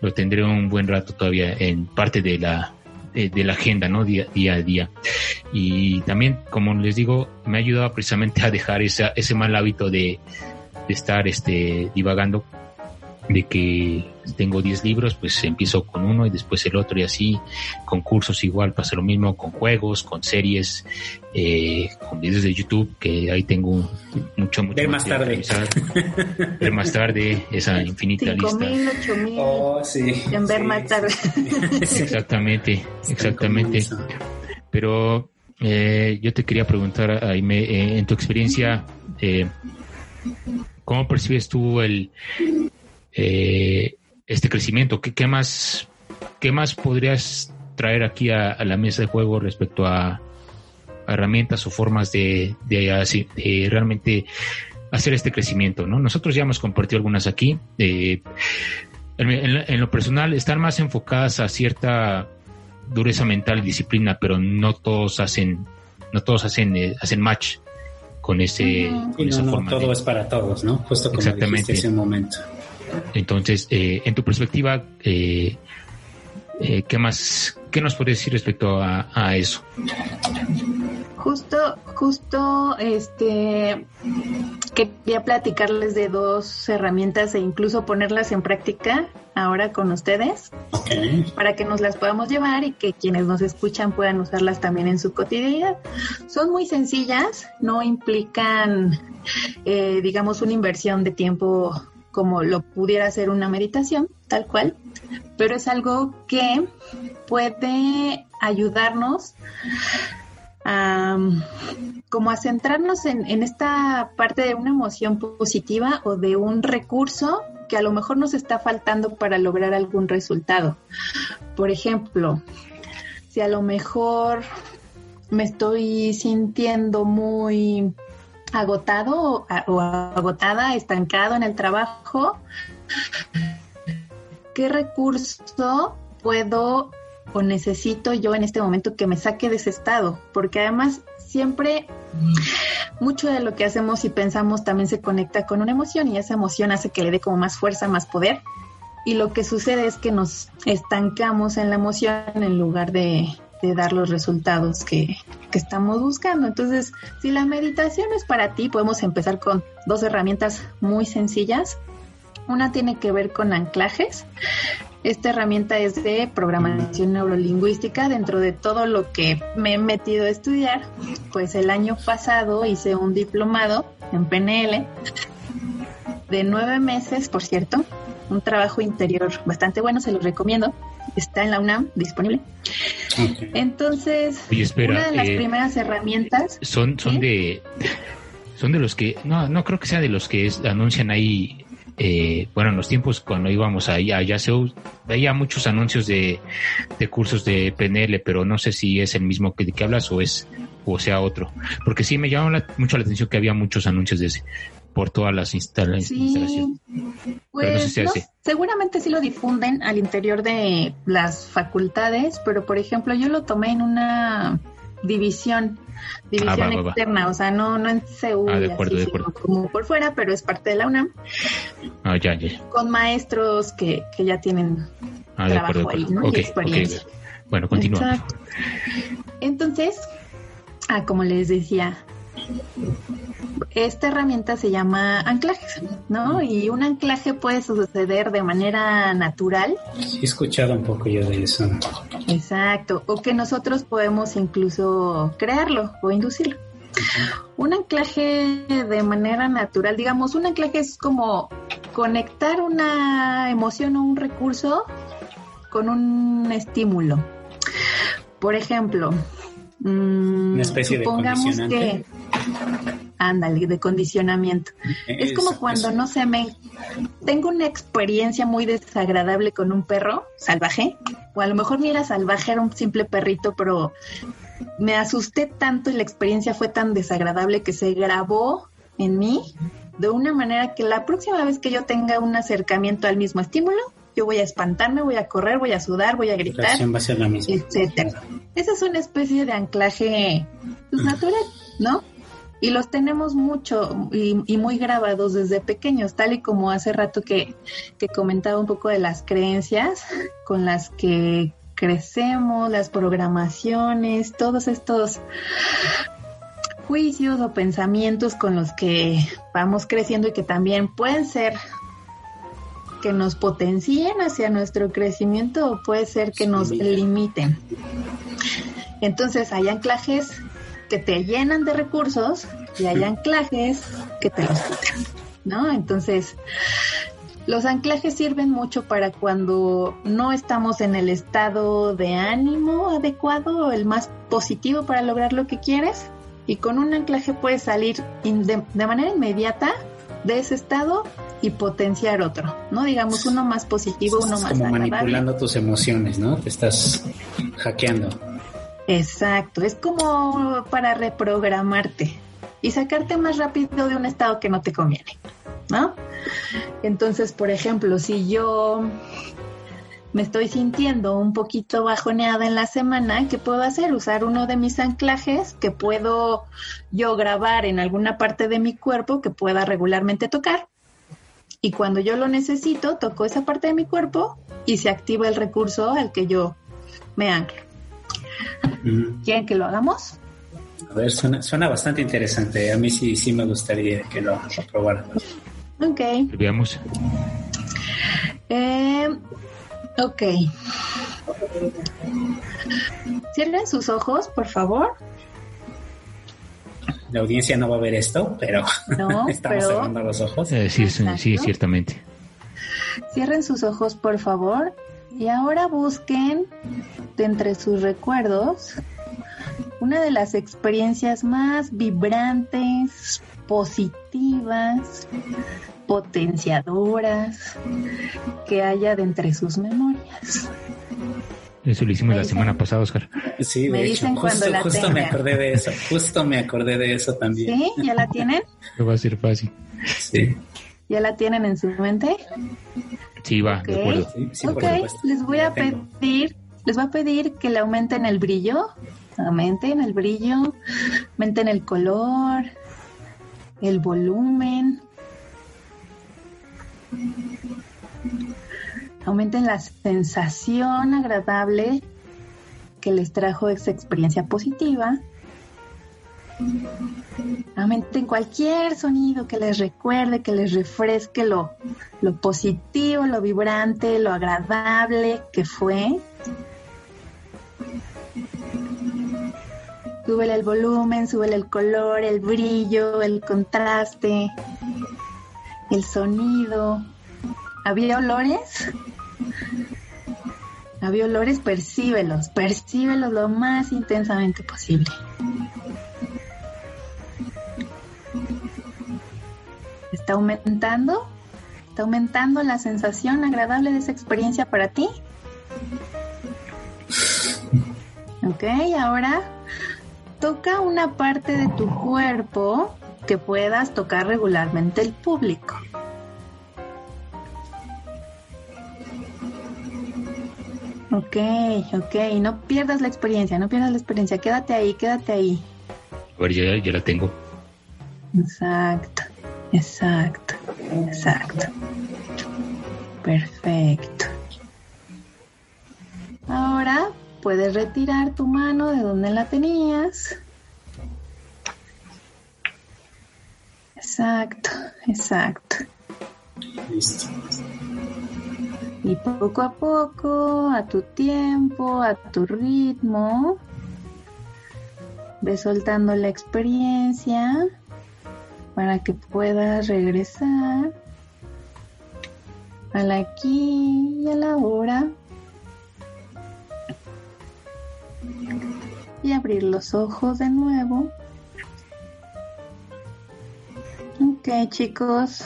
lo tendré un buen rato todavía en parte de la de, la agenda, ¿no? Día, día a día. Y también, como les digo, me ha ayudado precisamente a dejar ese, ese mal hábito de, de estar este, divagando de que tengo 10 libros, pues empiezo con uno y después el otro y así, con cursos igual pasa lo mismo, con juegos, con series, eh, con videos de YouTube, que ahí tengo mucho, mucho. Ver más tarde. Ver más tarde, esa infinita lista. Mil, ocho mil. Oh, sí. En ver más tarde. exactamente, exactamente. Pero eh, yo te quería preguntar, Aime, eh, en tu experiencia, eh, ¿cómo percibes tú el, eh, este crecimiento. ¿Qué, ¿Qué, más, ¿Qué más podrías traer aquí a, la mesa de juego respecto a, herramientas o formas de, de, realmente hacer este crecimiento? ¿no? Nosotros ya hemos compartido algunas aquí. Eh, en, lo personal, están más enfocadas a cierta dureza mental y disciplina, pero no todos hacen no todos hacen, eh, hacen match con ese... no, todo es para todos, ¿no? Justo como Exactamente. ese momento. Entonces, eh, en tu perspectiva, eh, eh, ¿qué más, qué nos puedes decir respecto a, a eso? Justo, justo, este, quería platicarles de dos herramientas e incluso ponerlas en práctica ahora con ustedes para que nos las podamos llevar y que quienes nos escuchan puedan usarlas también en su cotidianidad. Son muy sencillas, no implican, eh, digamos, una inversión de tiempo como lo pudiera ser una meditación, tal cual, pero es algo que puede ayudarnos como a centrarnos en, en, esta parte de una emoción positiva o de un recurso que a lo mejor nos está faltando para lograr algún resultado. Por ejemplo, si a lo mejor me estoy sintiendo muy agotado o agotada, estancado en el trabajo, ¿qué recurso puedo o necesito yo en este momento que me saque de ese estado, porque además siempre mucho de lo que hacemos y pensamos también se conecta con una emoción y esa emoción hace que le dé como más fuerza, más poder. Y lo que sucede es que nos estancamos en la emoción en lugar de, dar los resultados que, que, estamos buscando. Entonces, si la meditación es para ti, podemos empezar con dos herramientas muy sencillas. Una tiene que ver con anclajes. Esta herramienta es de programación neurolingüística. Dentro de todo lo que me he metido a estudiar, pues el año pasado hice un diplomado en PNL de nueve meses, por cierto, un trabajo interior bastante bueno, se lo recomiendo. Está en la UNAM disponible. Entonces, una de las eh, primeras herramientas. Son, son de. Son de los que. No, no creo que sea de los que anuncian ahí eh, bueno, en los tiempos cuando íbamos allá, ya se veía muchos anuncios de, cursos de PNL, pero no sé si es el mismo que, de que hablas o es o sea otro. Porque sí me llamó mucho la atención que había muchos anuncios de ese por todas las instalaciones. Pues, seguramente sí lo difunden al interior de las facultades, pero por ejemplo yo lo tomé en una división división ah, externa, o sea, no, no en CEU, ah, como por fuera, pero es parte de la UNAM. Ah, ya, ya. Con maestros que, que ya tienen ah, trabajo ahí, ¿no? experiencia. Bueno, continúa. Entonces, ah, como les decía, esta herramienta se llama anclaje, ¿no? Y un anclaje puede suceder de manera natural. Sí, he escuchado un poco yo de eso. Exacto, o que nosotros podemos incluso crearlo o inducirlo. Un anclaje de manera natural, digamos, un anclaje es como conectar una emoción o un recurso con un estímulo. Por ejemplo, Mm, Una especie supongamos de que ándale de condicionamiento es, como cuando no sé me tengo una experiencia muy desagradable con un perro salvaje o a lo mejor ni era salvaje era un simple perrito pero me asusté tanto y la experiencia fue tan desagradable que se grabó en mí de una manera que la próxima vez que yo tenga un acercamiento al mismo estímulo yo voy a espantarme, voy a correr, voy a sudar, voy a gritar, etcétera. Esa es una especie de anclaje pues, natural, ¿no? Y los tenemos mucho y, muy grabados desde pequeños, tal y como hace rato que, que comentaba un poco de las creencias con las que crecemos, las programaciones, todos estos juicios o pensamientos con los que vamos creciendo y que también pueden ser que nos potencien hacia nuestro crecimiento o puede ser que nos limiten. Entonces hay anclajes que te llenan de recursos y hay anclajes que te los quitan, ¿no? Entonces, los anclajes sirven mucho para cuando no estamos en el estado de ánimo adecuado o el más positivo para lograr lo que quieres. Y con un anclaje puedes salir de, de manera inmediata de ese estado y potenciar otro, ¿no? Digamos uno más positivo, uno más como manipulando tus emociones, ¿no? Te estás hackeando. Exacto, es como para reprogramarte y sacarte más rápido de un estado que no te conviene, ¿no? Entonces, por ejemplo, si yo me estoy sintiendo un poquito bajoneada en la semana, ¿qué puedo hacer? Usar uno de mis anclajes que puedo yo grabar en alguna parte de mi cuerpo que pueda regularmente tocar. Y cuando yo lo necesito, toco esa parte de mi cuerpo y se activa el recurso al que yo me anclo. ¿Quieren que lo hagamos? A ver, suena, bastante interesante. A mí sí, sí me gustaría que lo, lo probaran. Ok. Veamos. Eh, ok. Cierren sus ojos, por favor. La audiencia no va a ver esto, pero estamos cerrando los ojos. Eh, sí, sí, ciertamente. Cierren sus ojos, por favor. Y ahora busquen de entre sus recuerdos una de las experiencias más vibrantes, positivas, potenciadoras que haya de entre sus memorias. Eso lo hicimos la semana pasada, Oscar. Sí, me dicen justo, justo me acordé de eso, justo me acordé de eso también. ¿Sí? ¿Ya la tienen? va a ser fácil. Sí. ¿Ya la tienen en su mente? Sí, va, de acuerdo. ok, les voy a pedir, les voy a pedir que le aumenten el brillo, aumenten el brillo, aumenten el color, el volumen, aumenten la sensación agradable que les trajo esa experiencia positiva. Aumenten cualquier sonido que les recuerde, que les refresque lo, lo positivo, lo vibrante, lo agradable que fue. Súbele el volumen, súbele el color, el brillo, el contraste el sonido. ¿Había olores? Había olores, percíbelos, percíbelos lo más intensamente posible. ¿Está aumentando? ¿Está aumentando la sensación agradable de esa experiencia para ti? Ok, ahora toca una parte de tu cuerpo que puedas tocar regularmente el público. Ok, ok, no pierdas la experiencia, no pierdas la experiencia, quédate ahí, quédate ahí. A ver, ya, ya la tengo. Exacto, exacto, exacto. Perfecto. Ahora puedes retirar tu mano de donde la tenías. Exacto, exacto. Listo. Y poco a poco, a tu tiempo, a tu ritmo, ve soltando la experiencia para que puedas regresar al aquí y a la hora y abrir los ojos de nuevo. Ok, chicos.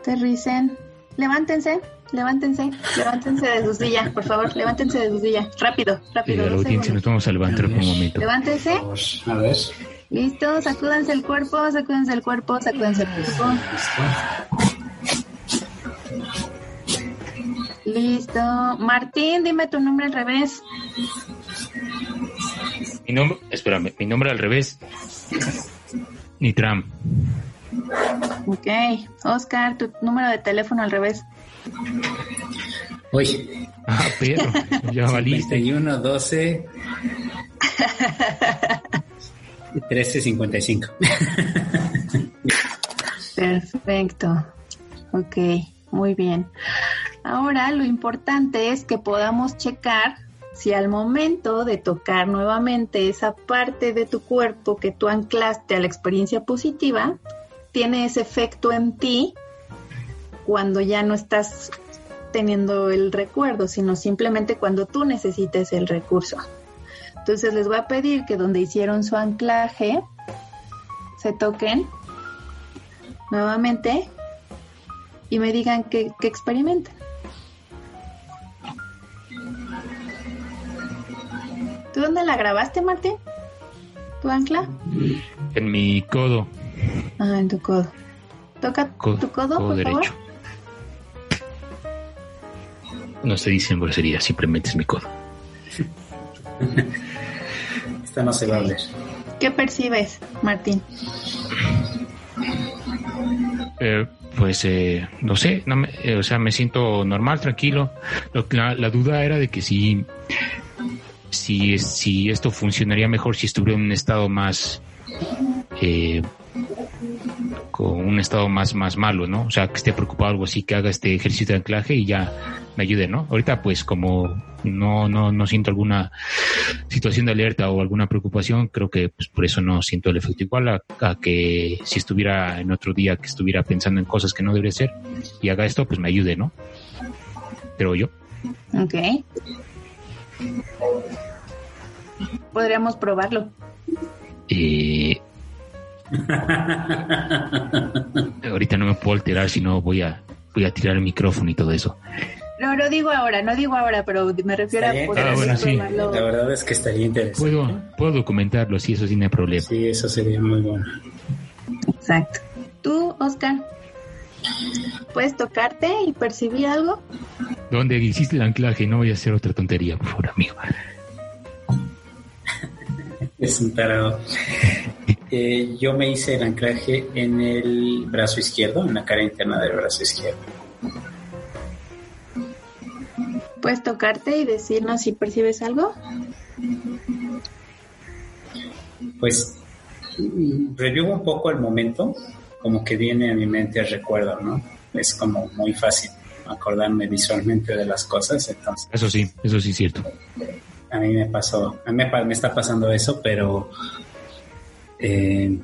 Aterricen. Levántense, levántense, levántense de su silla, por favor, levántense de su silla. Rápido, rápido. la audiencia nos vamos a levantar por un momento. Levántense. A ver. Listo, sacúdanse el cuerpo, sacúdense el cuerpo, sacúdense el cuerpo. Listo. Martín, dime tu nombre al revés. Mi nombre, espérame, mi nombre al revés. Nitram. Ok. Oscar, tu número de teléfono al revés. Uy. Ah, pero ya valiste. 51 12 1355. Perfecto. Ok, muy bien. Ahora lo importante es que podamos checar si al momento de tocar nuevamente esa parte de tu cuerpo que tú anclaste a la experiencia positiva, tiene ese efecto en ti cuando ya no estás teniendo el recuerdo, sino simplemente cuando tú necesites el recurso. Entonces les voy a pedir que donde hicieron su anclaje, se toquen nuevamente y me digan que, que experimenten. ¿Tú dónde la grabaste, Martín? ¿Tu ancla? En mi codo. Ah, en tu codo. Toca tu codo, por derecho. favor. no se dicen groserías, simplemente es mi codo. Esta no se va a ver. ¿Qué percibes, Martín? Eh, pues eh, no sé, no me, eh, o sea, me siento normal, tranquilo. La, la, duda era de que si, si, si esto funcionaría mejor si estuviera en un estado más, eh, con un estado más, más malo, ¿no? O sea, que esté preocupado algo así, que haga este ejercicio de anclaje y ya me ayude, ¿no? Ahorita pues como no, no, no siento alguna situación de alerta o alguna preocupación, creo que pues, por eso no siento el efecto igual a, que si estuviera en otro día que estuviera pensando en cosas que no debería ser y haga esto, pues me ayude, ¿no? Pero yo. Ok. Podríamos probarlo. Eh, ahorita no me puedo alterar, si no voy a, voy a tirar el micrófono y todo eso. No, no digo ahora, no digo ahora, pero me refiero a poder ah, La verdad es que estaría interesante. Puedo, puedo documentarlo, sí, eso sí hay problema. Sí, eso sería muy bueno. Exacto. ¿Tú, Oscar? ¿Puedes tocarte y percibir algo? ¿Dónde hiciste el anclaje? No voy a hacer otra tontería, por favor, amigo. es un tarado. Eh, yo me hice el anclaje en el brazo izquierdo, en la cara interna del brazo izquierdo. ¿Puedes tocarte y decirnos si percibes algo? Pues revivo un poco el momento, como que viene a mi mente el recuerdo, ¿no? Es como muy fácil acordarme visualmente de las cosas, entonces. Eso sí, eso sí es cierto. A mí me pasó, a mí me, está pasando eso, pero eh,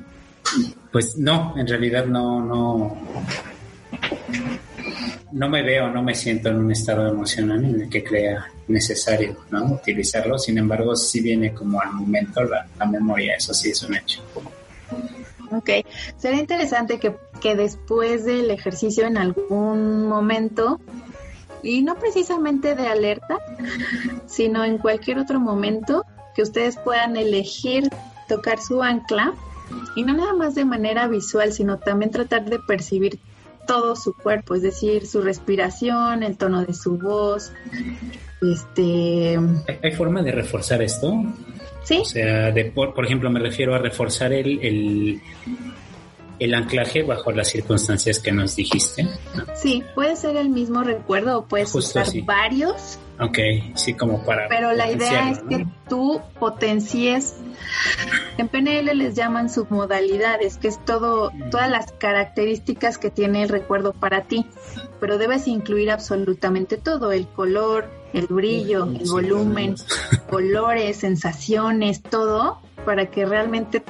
pues no, en realidad no, no, no me veo, no me siento en un estado emocional en el que crea necesario ¿no? utilizarlo. Sin embargo, sí viene como al momento la, memoria, eso sí es un hecho. Ok, sería interesante que, que después del ejercicio en algún momento, y no precisamente de alerta, sino en cualquier otro momento, que ustedes puedan elegir tocar su ancla y no nada más de manera visual, sino también tratar de percibir todo su cuerpo, es decir, su respiración, el tono de su voz. Este. ¿Hay forma de reforzar esto? Sí. O sea, de, por, ejemplo, me refiero a reforzar el, el, el, anclaje bajo las circunstancias que nos dijiste. Sí, puede ser el mismo recuerdo o puedes usar varios Ok, sí, como para. Pero la idea es que tú potencies. En PNL les llaman submodalidades, que es todo, todas las características que tiene el recuerdo para ti. Pero debes incluir absolutamente todo: el color, el brillo, el volumen, colores, sensaciones, todo, para que realmente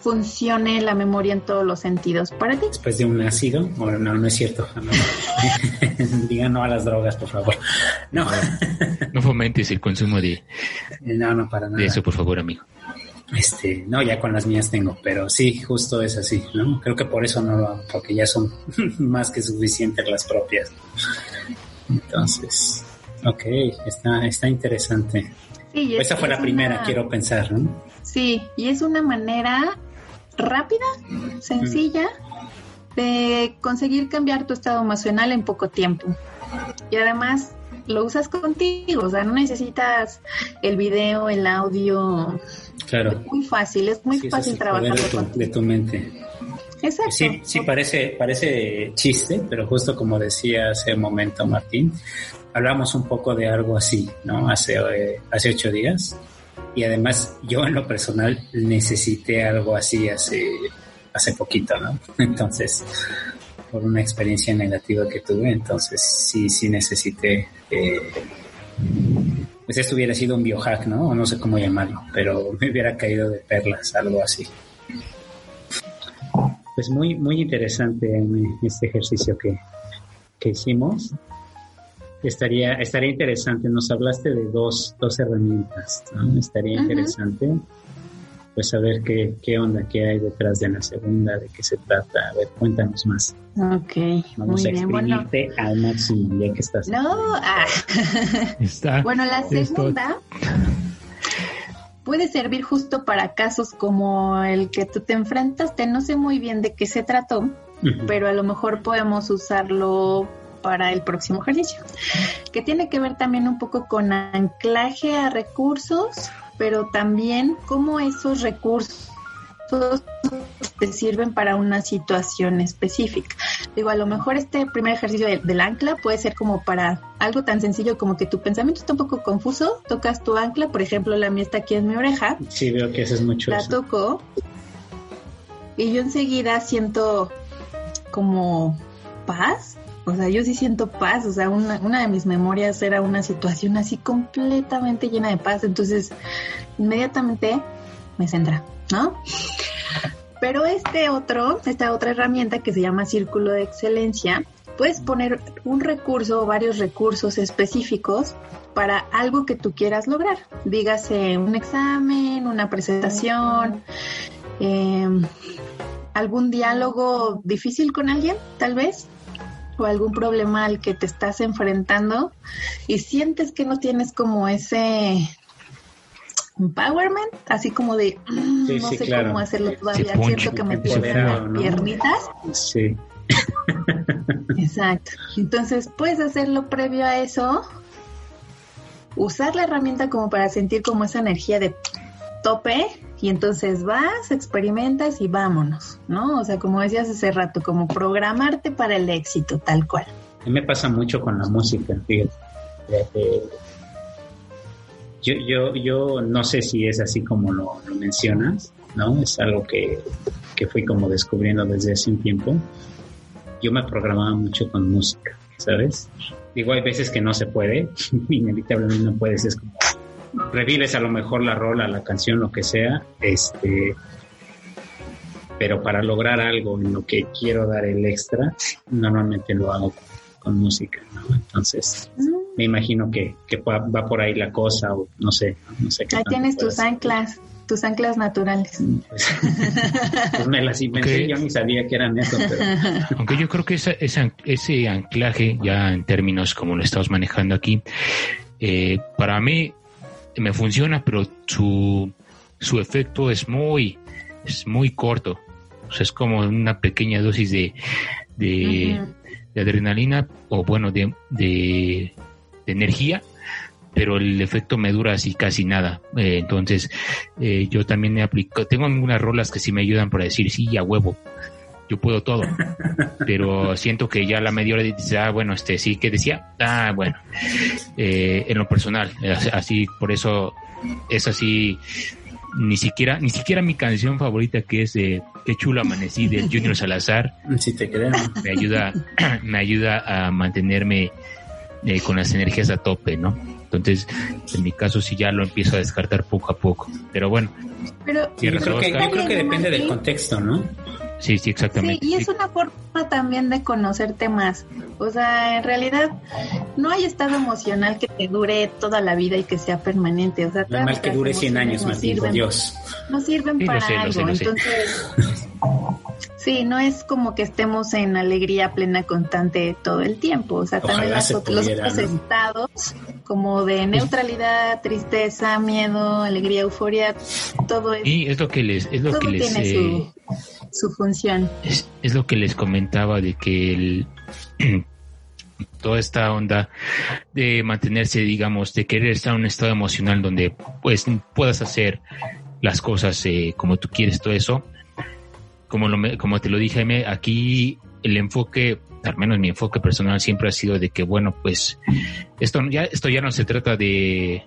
funcione la memoria en todos los sentidos para ti. Después de un ácido, o no, no es cierto. Digan no a las drogas, por favor. No. No fomentes el consumo de, no, no, para nada. de eso, por favor, amigo. Este, no, ya con las mías tengo, pero sí, justo es así, ¿no? Creo que por eso no lo hago, porque ya son más que suficientes las propias. Entonces, ok, está, está interesante. Esa fue la primera, quiero pensar, ¿no? Sí, y es una manera rápida, sencilla, de conseguir cambiar tu estado emocional en poco tiempo. Y además lo usas contigo, o sea, no necesitas el video, el audio. Claro. Es muy fácil, es muy fácil trabajar de tu, de tu mente. Exacto. Sí, sí parece, parece chiste, pero justo como decía hace un momento Martín, hablamos un poco de algo así, ¿no? Hace, eh, hace ocho días y además yo en lo personal necesité algo así hace, hace poquito, ¿no? Entonces, por una experiencia negativa que tuve, entonces sí, sí necesité, eh, pues esto hubiera sido un biohack, ¿no? No sé cómo llamarlo, pero me hubiera caído de perlas, algo así. Pues muy, muy interesante este ejercicio que, que hicimos estaría, estaría interesante. Nos hablaste de dos, dos herramientas. Estaría interesante pues saber qué, qué onda, qué hay detrás de la segunda, de qué se trata. A ver, cuéntanos más. Ok, Vamos muy a bien. Bueno, al máximo ya que estás. No, ah. Está, bueno, la segunda puede servir justo para casos como el que tú te enfrentaste. No sé muy bien de qué se trató, pero a lo mejor podemos usarlo para el próximo ejercicio, que tiene que ver también un poco con anclaje a recursos, pero también cómo esos recursos te sirven para una situación específica. Digo, a lo mejor este primer ejercicio del, ancla puede ser como para algo tan sencillo como que tu pensamiento está un poco confuso, tocas tu ancla, por ejemplo, la mía está aquí en mi oreja. Sí, veo que haces mucho La toco y yo enseguida siento como paz. O sea, yo sí siento paz. O sea, una, una de mis memorias era una situación así completamente llena de paz. Entonces, inmediatamente me centra, ¿no? Pero este otro, esta otra herramienta que se llama Círculo de Excelencia, puedes poner un recurso o varios recursos específicos para algo que tú quieras lograr. Dígase un examen, una presentación, em, algún diálogo difícil con alguien, tal vez, o algún problema al que te estás enfrentando y sientes que no tienes como ese empowerment, así como de mm, no sé cómo hacerlo todavía, siento que me tiemblan las piernitas. Sí. Exacto. Entonces puedes hacerlo previo a eso, usar la herramienta como para sentir como esa energía de tope y entonces vas, experimentas y vámonos, ¿no? O sea, como decías hace rato, como programarte para el éxito, tal cual. A mí me pasa mucho con la música, fíjate yo, yo, yo no sé si es así como lo, mencionas, ¿no? Es algo que, que fui como descubriendo desde hace un tiempo. Yo me programaba mucho con música, ¿sabes? Digo, hay veces que no se puede, inevitablemente no puedes, es como revives a lo mejor la rola, la canción, lo que sea, este, pero para lograr algo en lo que quiero dar el extra, normalmente lo hago con, música, ¿no? Entonces, mm me imagino que, va por ahí la cosa o no sé, no sé qué. Ahí tienes tus anclas, tus anclas naturales. Pues, pues, me las inventé, yo ni sabía que eran eso. Aunque yo creo que esa, ese anclaje, ya en términos como lo estamos manejando aquí, eh, para mí me funciona, pero su, su efecto es muy, es muy corto. O sea, es como una pequeña dosis de, de, adrenalina o bueno, de, de de energía, pero el efecto me dura así casi nada. Eh, entonces, eh, yo también me aplico, tengo algunas rolas que sí me ayudan para decir, sí, a huevo, yo puedo todo, pero siento que ya la media hora dice, ah, bueno, este sí, que decía? Ah, bueno, eh, en lo personal, así, por eso es así, ni siquiera, ni siquiera mi canción favorita que es de Qué chulo amanecí de Junior Salazar. Si te creo. Me ayuda, me ayuda a mantenerme eh, con las energías a tope, ¿no? Entonces, en mi caso sí ya lo empiezo a descartar poco a poco. Pero bueno. Pero yo creo, que, yo creo que depende del contexto, ¿no? Sí, sí, exactamente. Sí, y es una forma también de conocerte más. O sea, en realidad no hay estado emocional que te dure toda la vida y que sea permanente. O sea, mal que dure 100 años, no sirven, Dios. No sirven para algo. Entonces, Sí, no es como que estemos en alegría plena constante todo el tiempo. O sea, también los, otros estados como de neutralidad, tristeza, miedo, alegría, euforia, todo eso. Y es lo que les, es lo que les, tiene su, su, función. Es, es lo que les comentaba de que el toda esta onda de mantenerse, digamos, de querer estar en un estado emocional donde pues puedas hacer las cosas eh, como tú quieres, todo eso, como, lo, como te lo dije, aquí el enfoque, al menos mi enfoque personal siempre ha sido de que, bueno, pues esto ya, esto ya no se trata de,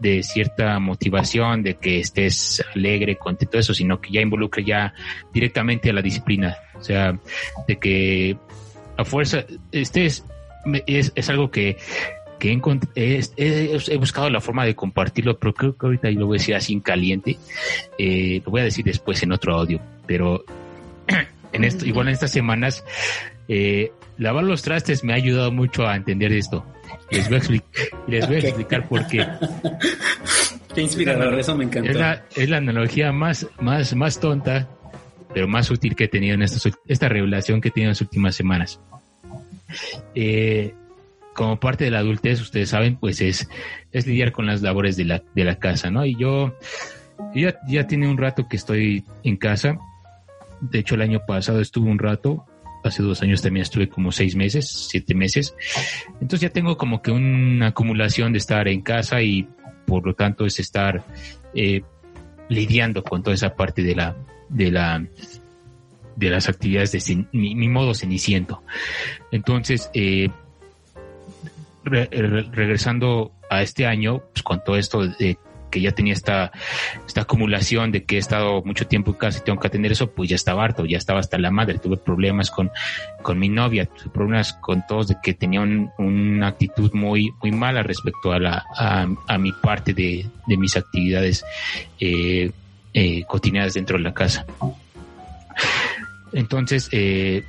de cierta motivación, de que estés alegre, contento, eso, sino que ya involucre ya directamente a la disciplina. O sea, de que a fuerza, este es, es, algo que, que he, he, buscado la forma de compartirlo, pero creo que ahorita yo lo voy a decir así en caliente. Eh, lo voy a decir después en otro audio pero en esto, igual en estas semanas, eh, lavar los trastes me ha ayudado mucho a entender esto. Les voy a, explicar por qué. Qué inspirador, eso me encantó. Es la, analogía más, más, más tonta, pero más útil que he tenido en esta revelación que he tenido en las últimas semanas. Eh, como parte de la adultez, ustedes saben, pues es, es lidiar con las labores de la, de la casa, ¿no? Y yo, ya, ya tiene un rato que estoy en casa de hecho, el año pasado estuve un rato hace dos años también estuve como seis meses, siete meses. Entonces ya tengo como que una acumulación de estar en casa y por lo tanto es estar eh, lidiando con toda esa parte de la, de la, de las actividades de mi, modo ceniciento. Entonces, eh, regresando a este año, pues con todo esto de que ya tenía esta, esta acumulación de que he estado mucho tiempo en casa y tengo que atender eso, pues ya estaba harto, ya estaba hasta la madre, tuve problemas con, con mi novia, tuve problemas con todos de que tenía una actitud muy, muy mala respecto a la, a, mi parte de, de mis actividades eh, eh, cotidianas dentro de la casa. Entonces, eh,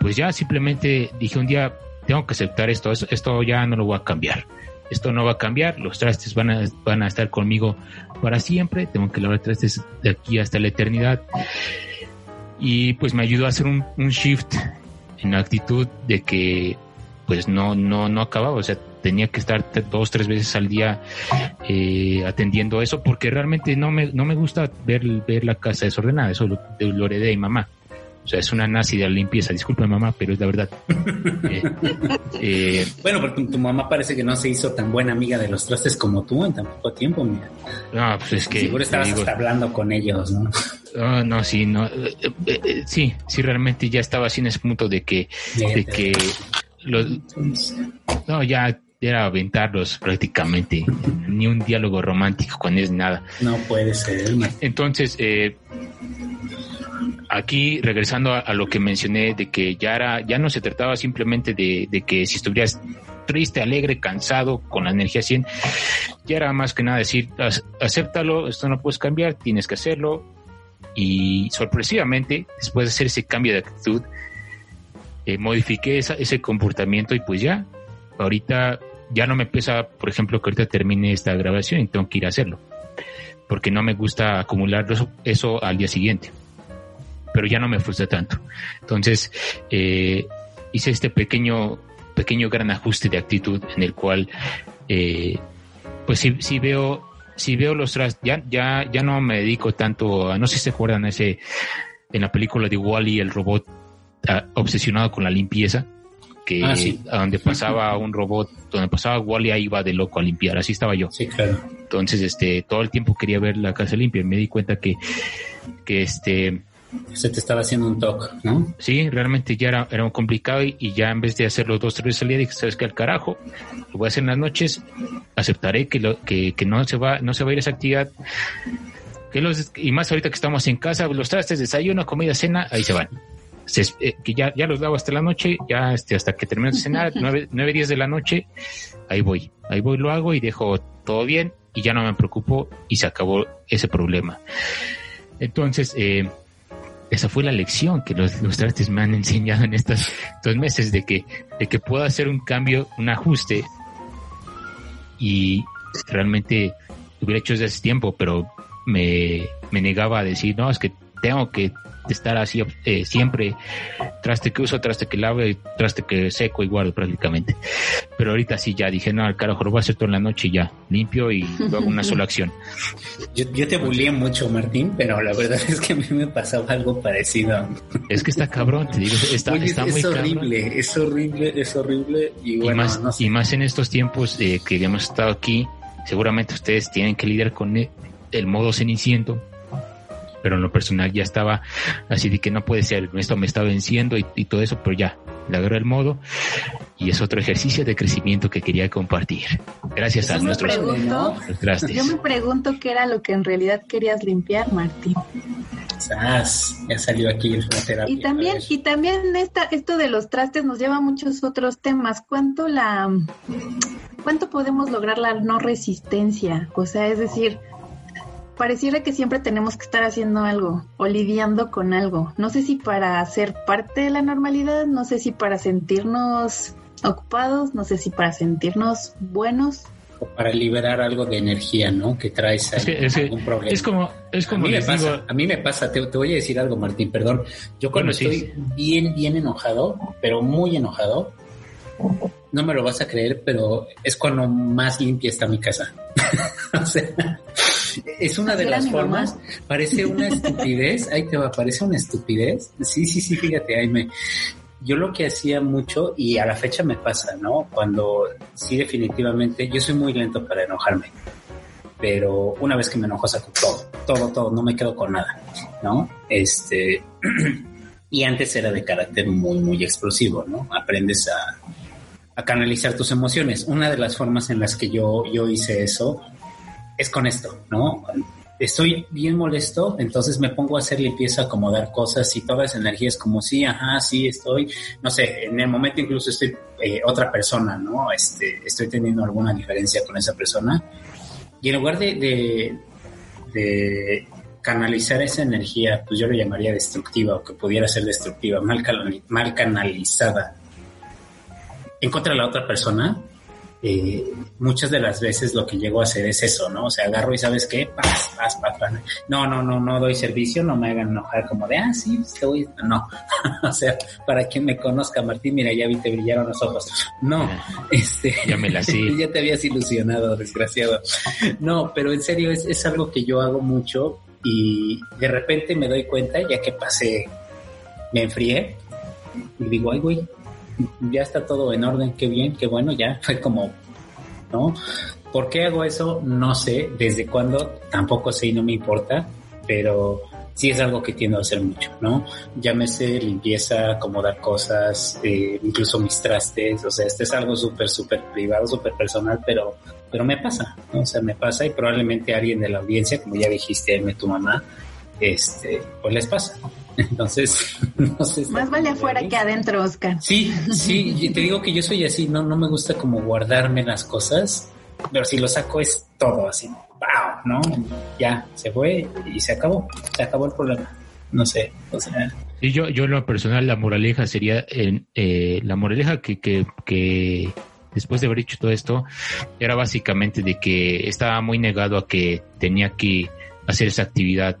pues ya simplemente dije un día, tengo que aceptar esto, esto ya no lo voy a cambiar esto no va a cambiar, los trastes van a, van a estar conmigo para siempre, tengo que lavar trastes de aquí hasta la eternidad. Y pues me ayudó a hacer un, shift en la actitud de que pues no, no, no acababa, o sea, tenía que estar dos, tres veces al día eh, atendiendo eso, porque realmente no me, no me gusta ver, ver la casa desordenada, eso lo, lo heredé de mi mamá. O sea, es una nazi de la limpieza. Disculpe, mamá, pero es la verdad. Eh, eh, bueno, porque tu, mamá parece que no se hizo tan buena amiga de los trastes como tú en tan poco tiempo, mira. No, pues es que. Seguro estabas hasta hablando con ellos, ¿no? Oh, no, sí, no. Eh, sí, sí, realmente ya estaba así en ese punto de que. De que los, no, ya era aventarlos prácticamente. Ni un diálogo romántico con es nada. No puede ser. Entonces, eh, aquí regresando a, lo que mencioné de que ya era, ya no se trataba simplemente de, que si estuvieras triste, alegre, cansado, con la energía 100, ya era más que nada decir, acéptalo, esto no puedes cambiar, tienes que hacerlo. Y sorpresivamente, después de hacer ese cambio de actitud, eh, modifiqué ese comportamiento y pues ya, ahorita ya no me pesa, por ejemplo, que ahorita termine esta grabación y tengo que ir a hacerlo, porque no me gusta acumular eso al día siguiente pero ya no me frustra tanto. Entonces, eh, hice este pequeño, pequeño gran ajuste de actitud en el cual, eh, pues si, si veo, si veo los tras, ya, ya, ya no me dedico tanto a, no sé si se acuerdan ese, en la película de Wally, el robot ah, obsesionado con la limpieza que ah, a donde pasaba un robot, donde pasaba Wally ahí iba de loco a limpiar, así estaba yo. Sí, claro. Entonces, este, todo el tiempo quería ver la casa limpia y me di cuenta que, que este, se te estaba haciendo un toque, ¿no? Sí, realmente ya era, era complicado y, ya en vez de hacerlo dos, tres al día, dije, ¿sabes qué? Al carajo, lo voy a hacer en las noches, aceptaré que, lo, que, que no, se va, no se va a ir esa actividad. Que los, y más ahorita que estamos en casa, los trastes, desayuno, comida, cena, ahí se van. Eh, que ya, ya los lavo hasta la noche, ya este, hasta que termino de cenar, nueve, nueve días de la noche, ahí voy, ahí voy, lo hago y dejo todo bien y ya no me preocupo y se acabó ese problema. Entonces, eh, esa fue la lección que los, trastes me han enseñado en estos dos meses de que, de que puedo hacer un cambio, un ajuste y realmente hubiera hecho desde hace tiempo, pero me, me negaba a decir, no, es que tengo que estar así eh, siempre, traste que uso, traste que lavo, traste que seco y guardo prácticamente. Pero ahorita sí ya dije, no, al carajo, lo voy a hacer todo en la noche y ya, limpio y hago una sola acción. Yo, te bullié mucho, Martín, pero la verdad es que a mí me pasaba algo parecido. Es que está cabrón, te digo, está, está es horrible, es horrible, es horrible. Y, bueno, más, y más en estos tiempos eh, que hemos estado aquí, seguramente ustedes tienen que lidiar con el, el modo ceniciento pero en lo personal ya estaba así de que no puede ser, esto me está venciendo y, todo eso, pero ya, le agarré el modo y es otro ejercicio de crecimiento que quería compartir. Gracias a nuestros Yo me pregunto qué era lo que en realidad querías limpiar, Martín. ya salió aquí la terapia. Y también, y también esta, esto de los trastes nos lleva a muchos otros temas. ¿Cuánto la cuánto podemos lograr la no resistencia? O sea, es decir, pareciera que siempre tenemos que estar haciendo algo o lidiando con algo. No sé si para ser parte de la normalidad, no sé si para sentirnos ocupados, no sé si para sentirnos buenos. O para liberar algo de energía, ¿no? Que traes ahí es algún problema. Es como, es como a mí me pasa, a mí me pasa te, voy a decir algo, Martín, perdón. Yo cuando estoy bien, bien enojado, pero muy enojado, no me lo vas a creer, pero es cuando más limpia está mi casa. o sea, es una de las formas, parece una estupidez, ahí te va, parece una estupidez. Sí, sí, sí, fíjate, ahí me. yo lo que hacía mucho, y a la fecha me pasa, ¿no? Cuando sí definitivamente, yo soy muy lento para enojarme, pero una vez que me enojo saco todo, todo, todo, no me quedo con nada, ¿no? Este, y antes era de carácter muy, muy explosivo, ¿no? Aprendes a, a canalizar tus emociones. Una de las formas en las que yo, yo hice eso es con esto, ¿no? Estoy bien molesto, entonces me pongo a hacer limpieza, acomodar cosas y toda esa energía es como, sí, ajá, sí, estoy, no sé, en el momento incluso estoy eh, otra persona, ¿no? Este, estoy teniendo alguna diferencia con esa persona. Y en lugar de, canalizar esa energía, pues yo lo llamaría destructiva o que pudiera ser destructiva, mal, mal canalizada en contra de la otra persona, eh, muchas de las veces lo que llego a hacer es eso, ¿no? O sea, agarro y sabes qué, paz, paz, paz, No, no, no, no doy servicio, no me hagan enojar como de, ah, sí, pues, te voy. No, o sea, para quien me conozca, Martín, mira, ya vi, te brillaron los ojos. No, este. Ya me la sí. ya te habías ilusionado, desgraciado. No, pero en serio, es, es algo que yo hago mucho y de repente me doy cuenta, ya que pasé, me enfrié y digo, ay, güey, ya está todo en orden, qué bien, qué bueno, ya fue como, ¿no? ¿Por qué hago eso? No sé, desde cuándo, tampoco sé y no me importa, pero sí es algo que tiendo a hacer mucho, ¿no? Llámese limpieza, acomodar cosas, eh, incluso mis trastes, o sea, este es algo súper, súper privado, súper personal, pero, pero me pasa, ¿no? O sea, me pasa y probablemente alguien de la audiencia, como ya dijiste, tu mamá, este, pues les pasa. Entonces, no sé. Más vale afuera que adentro, Oscar. Sí, sí, te digo que yo soy así, no, no me gusta como guardarme las cosas, pero si lo saco es todo así, ¡wow! ¿No? Ya, se fue y se acabó, se acabó el problema. No sé, o sea. Sí, yo, yo en lo personal, la moraleja sería, eh, la moraleja que, que, que después de haber hecho todo esto, era básicamente de que estaba muy negado a que tenía que hacer esa actividad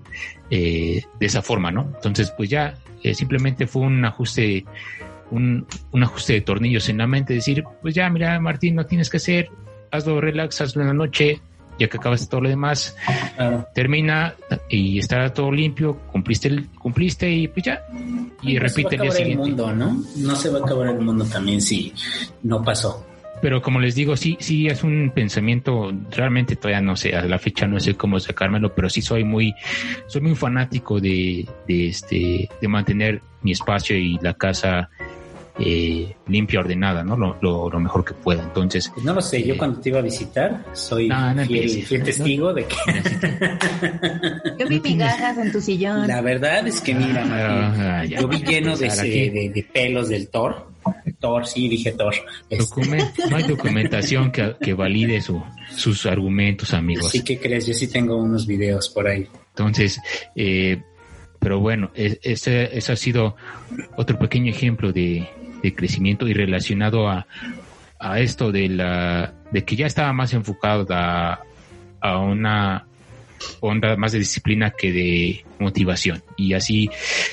eh, de esa forma, ¿no? Entonces, pues ya eh, simplemente fue un ajuste, un, un, ajuste de tornillos en la mente, decir, pues ya, mira, Martín, no tienes que hacer, hazlo relax, hazlo en la noche, ya que acabas todo lo demás, termina y estará todo limpio, cumpliste, el, cumpliste y pues ya, y repite el día siguiente. El mundo, ¿no? No se va a acabar el mundo también si no pasó pero como les digo, sí, sí es un pensamiento, realmente todavía no sé, a la fecha no sé cómo sacármelo, pero sí soy muy, soy muy fanático de, de este, de mantener mi espacio y la casa eh, limpia, ordenada, ¿no? Lo, lo, mejor que pueda. Entonces. Pues no lo sé, yo eh, cuando te iba a visitar soy fiel, testigo de que. yo vi migajas en tu sillón. La verdad es que mira, ah, yo vi lleno de, de, de pelos del Thor Thor, sí, dije Thor. Este. no hay documentación que, valide su, sus argumentos, amigos. Sí, ¿qué crees? Yo sí tengo unos videos por ahí. Entonces, eh, pero bueno, ese, ha sido otro pequeño ejemplo de, crecimiento y relacionado a, a, esto de la de que ya estaba más enfocado a, a una onda más de disciplina que de motivación. Y así,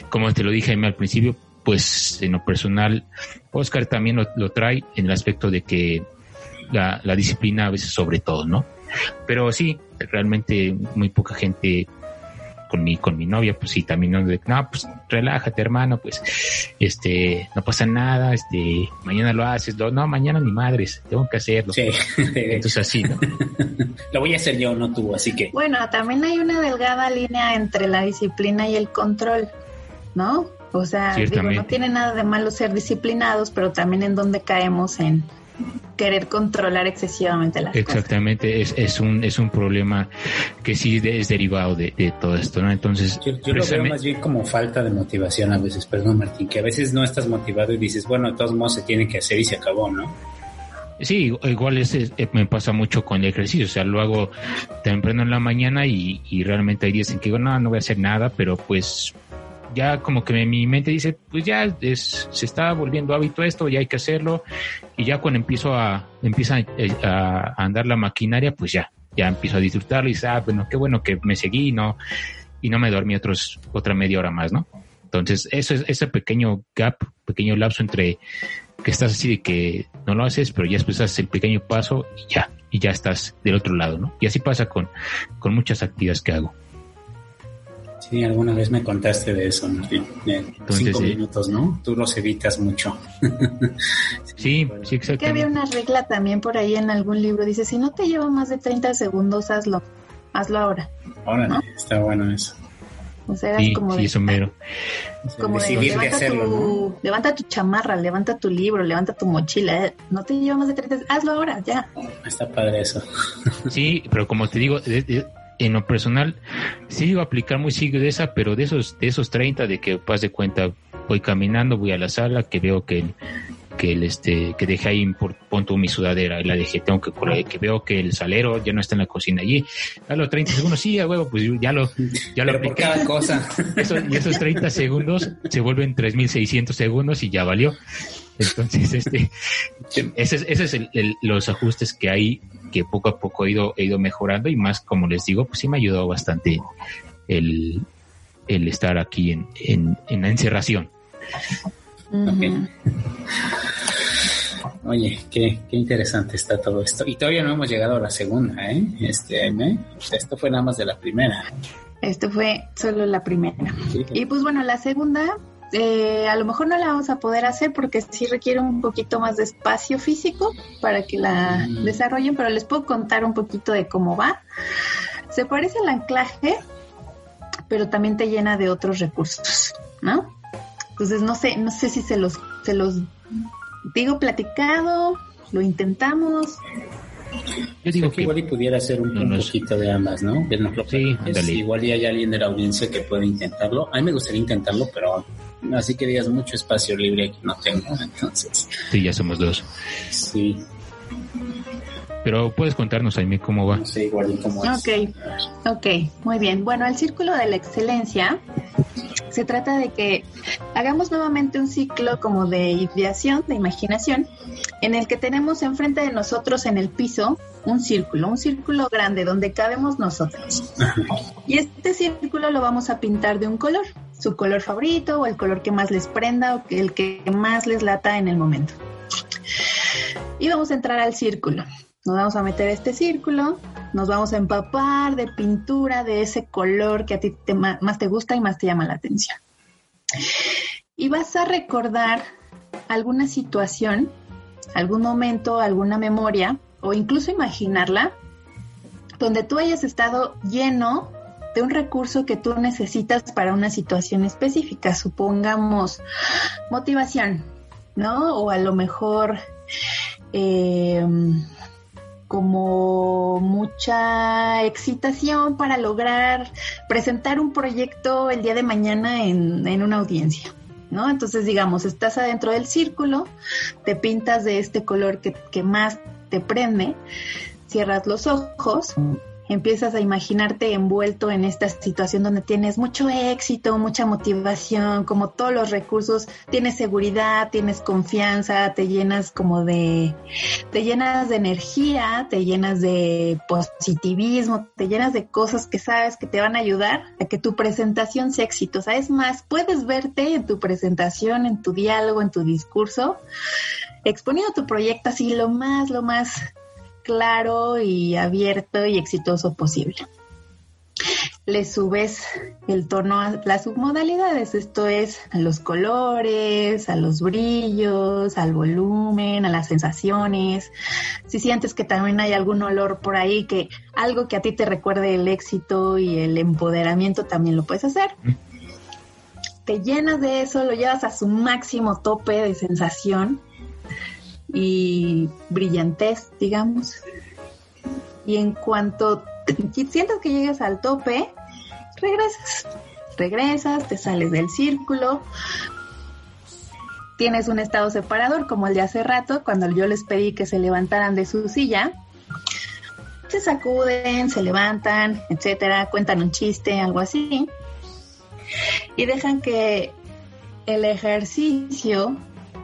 como te lo dije al principio, pues en lo personal, Oscar también lo, trae en el aspecto de que la, disciplina a veces sobre todo, ¿no? Pero sí, realmente muy poca gente con mi, con mi novia, pues sí, también no, no, pues relájate hermano, pues este, no pasa nada, este, mañana lo haces, no, no mañana ni madres, tengo que hacerlo. Sí. Entonces así, ¿no? lo voy a hacer yo, no tú, así que. Bueno, también hay una delgada línea entre la disciplina y el control, ¿no? O sea, digo, no tiene nada de malo ser disciplinados, pero también en donde caemos en querer controlar excesivamente las Exactamente, Es, es, un, es un problema que sí es derivado de, todo esto, ¿no? Entonces, yo, lo veo más bien como falta de motivación a veces, perdón Martín, que a veces no estás motivado y dices, bueno, de todos modos se tiene que hacer y se acabó, ¿no? Sí, igual es, me pasa mucho con el ejercicio, o sea, lo hago temprano en la mañana y, y realmente hay días en que digo, no, no voy a hacer nada, pero pues ya como que mi mente dice, pues ya es, se está volviendo hábito esto, ya hay que hacerlo. Y ya cuando empiezo a, empieza a, andar la maquinaria, pues ya, ya empiezo a disfrutarlo y dice, ah, bueno, qué bueno que me seguí y no, y no me dormí otros, otra media hora más, ¿no? Entonces, eso es ese pequeño gap, pequeño lapso entre que estás así de que no lo haces, pero ya después haces el pequeño paso y ya, y ya estás del otro lado, ¿no? Y así pasa con, con muchas actividades que hago. Sí, alguna vez me contaste de eso, Martín. cinco minutos, ¿no? Tú los evitas mucho. sí, sí, exactamente. Que había una regla también por ahí en algún libro. Dice, si no te lleva más de 30 segundos, hazlo. Hazlo ahora. Órale, está bueno eso. O sea, sí, como sí, de, como de, levanta, tu, levanta tu chamarra, levanta tu libro, levanta tu mochila. Eh, no te lleva más de 30 hazlo ahora, ya. Está padre eso. Sí, pero como te digo, en lo personal, sí iba a aplicar muy seguido de esa, pero de esos, de esos 30 de que pas de cuenta, voy caminando, voy a la sala, que veo que que el este que dejé ahí por punto mi sudadera y la dejé tengo que que veo que el salero ya no está en la cocina allí. A los 30 segundos sí a huevo pues ya lo ya lo apliqué. cada cosa. Y esos 30 segundos se vuelven 3600 segundos y ya valió. Entonces este ese, ese es el, los ajustes que hay que poco a poco he ido he ido mejorando y más como les digo pues sí me ha ayudado bastante el, el estar aquí en, en, en la encerración Oye, qué, qué, interesante está todo esto. Y todavía no hemos llegado a la segunda, ¿eh? Este, esto fue nada más de la primera. Esto fue solo la primera. Y pues bueno, la segunda, eh, a lo mejor no la vamos a poder hacer porque sí requiere un poquito más de espacio físico para que la mm. desarrollen, pero les puedo contar un poquito de cómo va. Se parece al anclaje, pero también te llena de otros recursos, ¿no? Entonces no sé, no sé si se los, se los digo platicado, lo intentamos. Yo digo que igual y pudiera ser un, poquito de ambas, ¿no? sí, igual y hay alguien de la audiencia que puede intentarlo. A mí me gustaría intentarlo, pero así que digas mucho espacio libre que no tengo, entonces. Sí, ya somos dos. Sí. Pero puedes contarnos, Jaime, cómo va. Sí, igual cómo es. Ok, ok, muy bien. Bueno, el círculo de la excelencia se trata de que hagamos nuevamente un ciclo como de ideación, de imaginación, en el que tenemos enfrente de nosotros en el piso un círculo, un círculo grande donde cabemos nosotros. Y este círculo lo vamos a pintar de un color, su color favorito o el color que más les prenda o el que más les lata en el momento. Y vamos a entrar al círculo. Nos vamos a meter este círculo, nos vamos a empapar de pintura de ese color que a ti más te gusta y más te llama la atención. Y vas a recordar alguna situación, algún momento, alguna memoria, o incluso imaginarla, donde tú hayas estado lleno de un recurso que tú necesitas para una situación específica, supongamos motivación, ¿no? O a lo mejor eh, como mucha excitación para lograr presentar un proyecto el día de mañana en, una audiencia. ¿No? Entonces, digamos, estás adentro del círculo, te pintas de este color que, que más te prende, cierras los ojos empiezas a imaginarte envuelto en esta situación donde tienes mucho éxito, mucha motivación, como todos los recursos, tienes seguridad, tienes confianza, te llenas como de, te llenas de energía, te llenas de positivismo, te llenas de cosas que sabes que te van a ayudar a que tu presentación sea exitosa. Es más, puedes verte en tu presentación, en tu diálogo, en tu discurso, exponiendo tu proyecto así lo más, lo más claro y abierto y exitoso posible. Le subes el tono a las submodalidades, esto es a los colores, a los brillos, al volumen, a las sensaciones. Si sientes que también hay algún olor por ahí, que algo que a ti te recuerde el éxito y el empoderamiento, también lo puedes hacer. Te llenas de eso, lo llevas a su máximo tope de sensación y brillantez, digamos. Y en cuanto sientas que llegas al tope, regresas. Regresas, te sales del círculo. Tienes un estado separador como el de hace rato, cuando yo les pedí que se levantaran de su silla. Se sacuden, se levantan, etcétera, cuentan un chiste, algo así. Y dejan que el ejercicio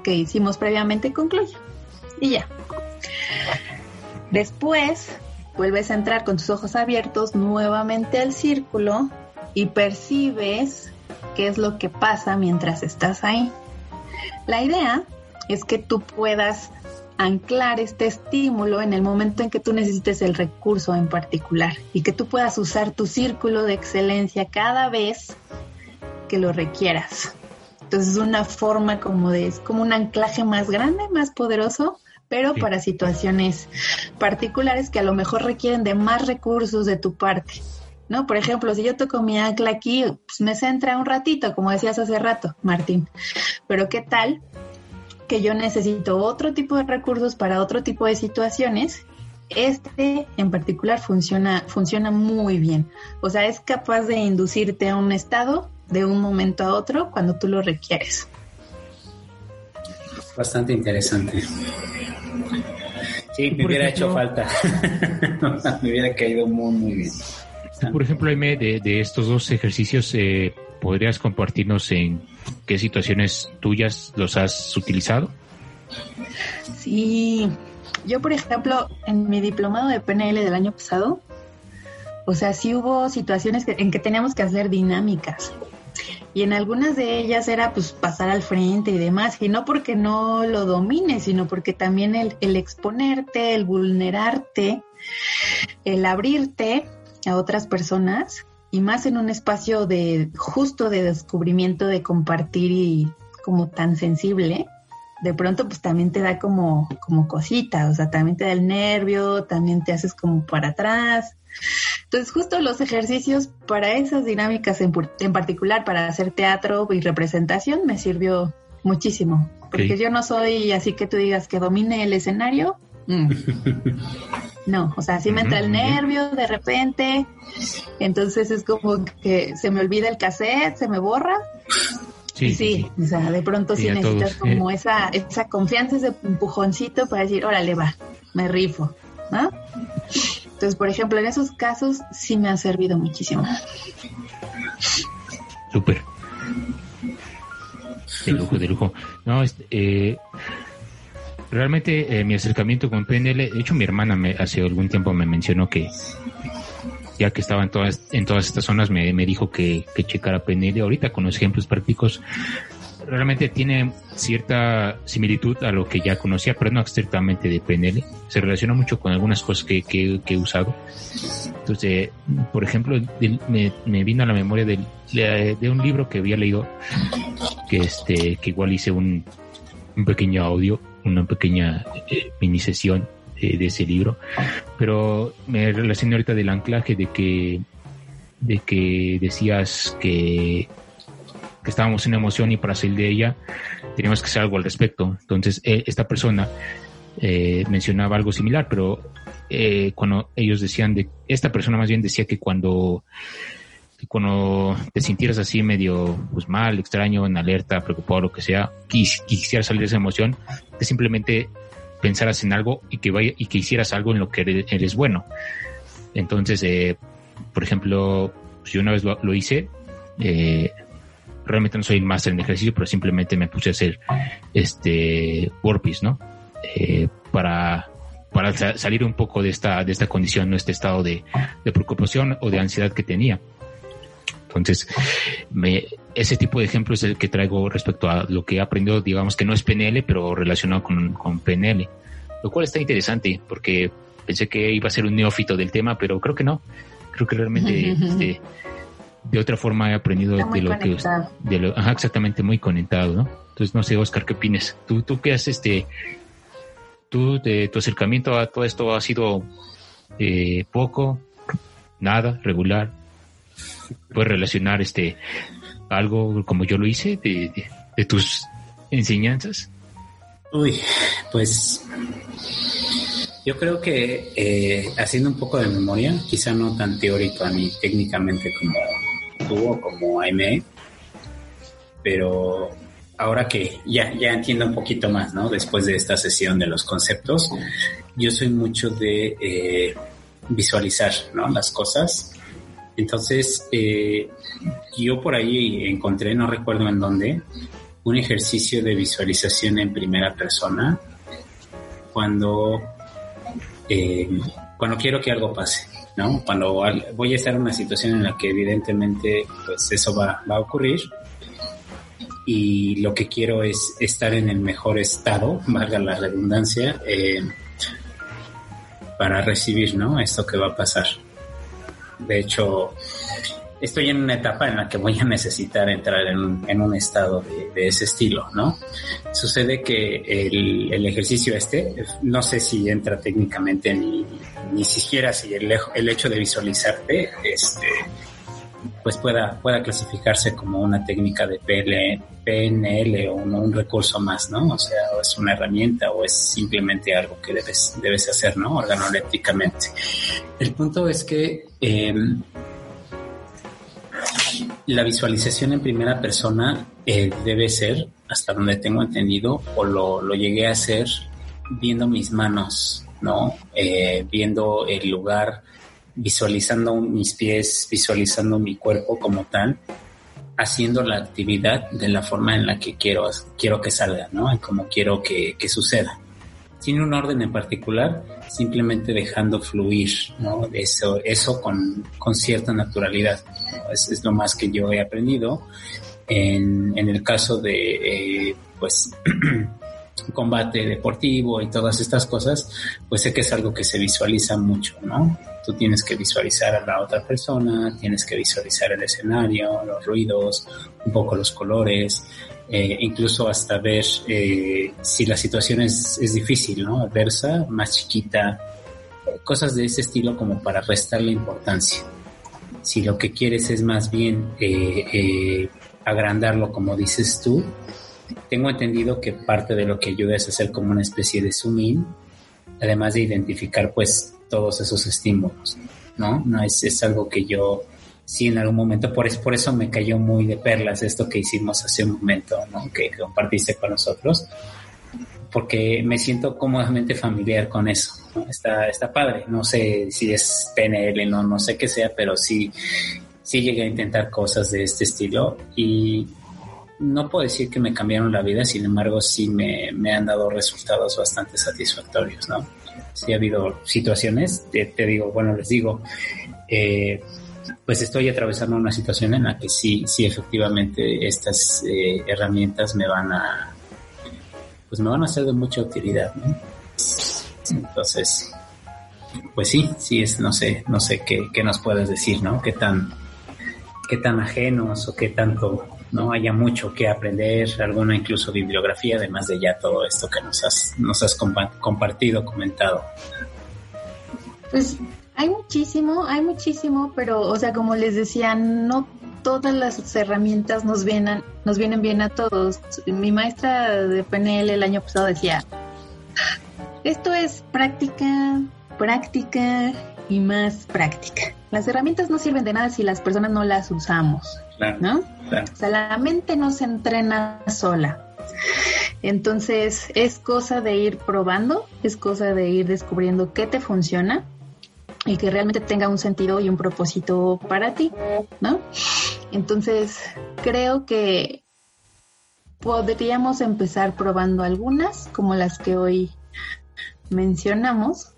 que hicimos previamente concluya y ya. Después vuelves a entrar con tus ojos abiertos nuevamente al círculo y percibes qué es lo que pasa mientras estás ahí. La idea es que tú puedas anclar este estímulo en el momento en que tú necesites el recurso en particular y que tú puedas usar tu círculo de excelencia cada vez que lo requieras. Entonces es una forma como de, es como un anclaje más grande, más poderoso, pero para situaciones particulares que a lo mejor requieren de más recursos de tu parte. ¿no? Por ejemplo, si yo toco mi ancla aquí, pues me centra un ratito, como decías hace rato, Martín. Pero ¿qué tal que yo necesito otro tipo de recursos para otro tipo de situaciones? Este en particular funciona, funciona muy bien. O sea, es capaz de inducirte a un estado de un momento a otro cuando tú lo requieres. Bastante interesante. Sí, me hubiera hecho falta. me hubiera caído muy, muy bien. Por ejemplo, Aime, de, de estos dos ejercicios, eh, ¿podrías compartirnos en qué situaciones tuyas los has utilizado? Sí, yo por ejemplo, en mi diplomado de PNL del año pasado, o sea, sí hubo situaciones en que teníamos que hacer dinámicas. Y en algunas de ellas era pues pasar al frente y demás, y no porque no lo domines, sino porque también el, el exponerte, el vulnerarte, el abrirte, a otras personas y más en un espacio de justo de descubrimiento, de compartir y como tan sensible, de pronto pues también te da como, como cosita, o sea, también te da el nervio, también te haces como para atrás. Entonces justo los ejercicios para esas dinámicas en, en particular, para hacer teatro y representación, me sirvió muchísimo, porque yo no soy así que tú digas que domine el escenario, Mm. No, o sea, sí me entra el nervio de repente, entonces es como que se me olvida el cassette, se me borra. Sí, sí, o sea, de pronto sí, necesitas como esa, esa confianza, ese empujoncito para decir, órale, va, me rifo, ¿no? Entonces, por ejemplo, en esos casos sí me ha servido muchísimo. Súper. De lujo, de lujo. No, este, eh, realmente eh, mi acercamiento con PNL, de hecho mi hermana me, hace algún tiempo me mencionó que ya que estaba en todas, en todas estas zonas me, me dijo que, que checara PNL ahorita con los ejemplos prácticos realmente tiene cierta similitud a lo que ya conocía, pero no estrictamente de PNL. Se relaciona mucho con algunas cosas que, que, he usado. Entonces, por ejemplo, me, me, vino a la memoria de, de, un libro que había leído, que, este, que igual hice un, un pequeño audio una pequeña eh, mini sesión eh, de ese libro, pero me relacioné ahorita del anclaje de que de que decías que, estábamos en emoción y para salir de ella teníamos que hacer algo al respecto. Entonces, eh, esta persona mencionaba algo similar, pero cuando ellos decían de, esta persona más bien decía que cuando cuando te sintieras así medio pues mal, extraño, en alerta, preocupado, lo que sea, quisieras salir de esa emoción, que simplemente pensaras en algo y que vaya y que hicieras algo en lo que eres, bueno. Entonces, eh, por ejemplo, si yo una vez lo, hice, eh, realmente no soy máster en ejercicio, pero simplemente me puse a hacer este burpees, ¿no? Eh, para para salir un poco de esta de esta condición, ¿no? este estado de, de preocupación o de ansiedad que tenía. Entonces, me, ese tipo de ejemplo es el que traigo respecto a lo que he aprendido, digamos que no es PNL, pero relacionado con, con PNL, lo cual está interesante porque pensé que iba a ser un neófito del tema, pero creo que no. Creo que realmente este, de otra forma he aprendido de lo que de lo, ajá, exactamente muy conectado, ¿no? Entonces no sé, Oscar, ¿qué opinas? ¿Tú, tú qué haces este tú de tu acercamiento a todo esto ha sido eh, poco, nada, regular, puedes relacionar este algo como yo lo hice de, tus enseñanzas? Uy, pues yo creo que eh, haciendo un poco de memoria, quizá no tan teórica ni técnicamente como tú o como Aime, pero ahora que ya, ya entiendo un poquito más, ¿no? Después de esta sesión de los conceptos, yo soy mucho de eh, visualizar, ¿no? Las cosas entonces, eh, yo por ahí encontré, no recuerdo en dónde, un ejercicio de visualización en primera persona cuando, eh, cuando quiero que algo pase, ¿no? Cuando voy a estar en una situación en la que evidentemente pues eso va, va a ocurrir y lo que quiero es estar en el mejor estado, valga la redundancia, eh, para recibir, ¿no? Esto que va a pasar. De hecho, estoy en una etapa en la que voy a necesitar entrar en, un estado de, ese estilo, ¿no? Sucede que el, ejercicio este, no sé si entra técnicamente ni, siquiera si el, hecho de visualizarte, este, pues pueda, pueda clasificarse como una técnica de PNL o un, recurso más, ¿no? O sea, es una herramienta o es simplemente algo que debes, debes hacer, ¿no? Organolépticamente. El punto es que em, la visualización en primera persona eh, debe ser, hasta donde tengo entendido, o lo, lo llegué a hacer viendo mis manos, ¿no? Eh, viendo el lugar visualizando mis pies, visualizando mi cuerpo como tal, haciendo la actividad de la forma en la que quiero, quiero que salga, ¿no? Como quiero que, suceda. Sin un orden en particular, simplemente dejando fluir, ¿no? Eso, eso con, cierta naturalidad. Es, lo más que yo he aprendido. En, el caso de, eh, pues, combate deportivo y todas estas cosas, pues sé que es algo que se visualiza mucho, ¿no? Tú tienes que visualizar a la otra persona, tienes que visualizar el escenario, los ruidos, un poco los colores, eh, incluso hasta ver eh, si la situación es, es, difícil, ¿no? Adversa, más chiquita, cosas de ese estilo como para restarle importancia. Si lo que quieres es más bien eh, agrandarlo, como dices tú, tengo entendido que parte de lo que ayuda es hacer como una especie de zoom in, además de identificar pues todos esos estímulos, ¿no? No es, es algo que yo sí en algún momento, por, es, por eso me cayó muy de perlas esto que hicimos hace un momento, ¿no? Que compartiste con nosotros, porque me siento cómodamente familiar con eso, Está, está padre, no sé si es PNL, no, no sé qué sea, pero sí, sí llegué a intentar cosas de este estilo y no puedo decir que me cambiaron la vida, sin embargo sí me, han dado resultados bastante satisfactorios, ¿no? Sí ha habido situaciones, te, digo, bueno, les digo, eh, pues estoy atravesando una situación en la que sí, sí efectivamente estas eh, herramientas me van a, pues me van a ser de mucha utilidad. Entonces, pues sí, sí es, no sé, no sé qué, qué nos puedes decir, ¿no? Qué tan, qué tan ajenos o qué tanto no haya mucho que aprender, alguna incluso bibliografía, además de ya todo esto que nos has, nos has compartido, comentado. Pues hay muchísimo, hay muchísimo, pero, o sea, como les decía, no todas las herramientas nos vienen, nos vienen bien a todos. Mi maestra de PNL el año pasado decía, esto es práctica, práctica y más práctica. Las herramientas no sirven de nada si las personas no las usamos, ¿no? O sea, la mente no se entrena sola. Entonces, es cosa de ir probando, es cosa de ir descubriendo qué te funciona y que realmente tenga un sentido y un propósito para ti, ¿no? Entonces, creo que podríamos empezar probando algunas, como las que hoy mencionamos,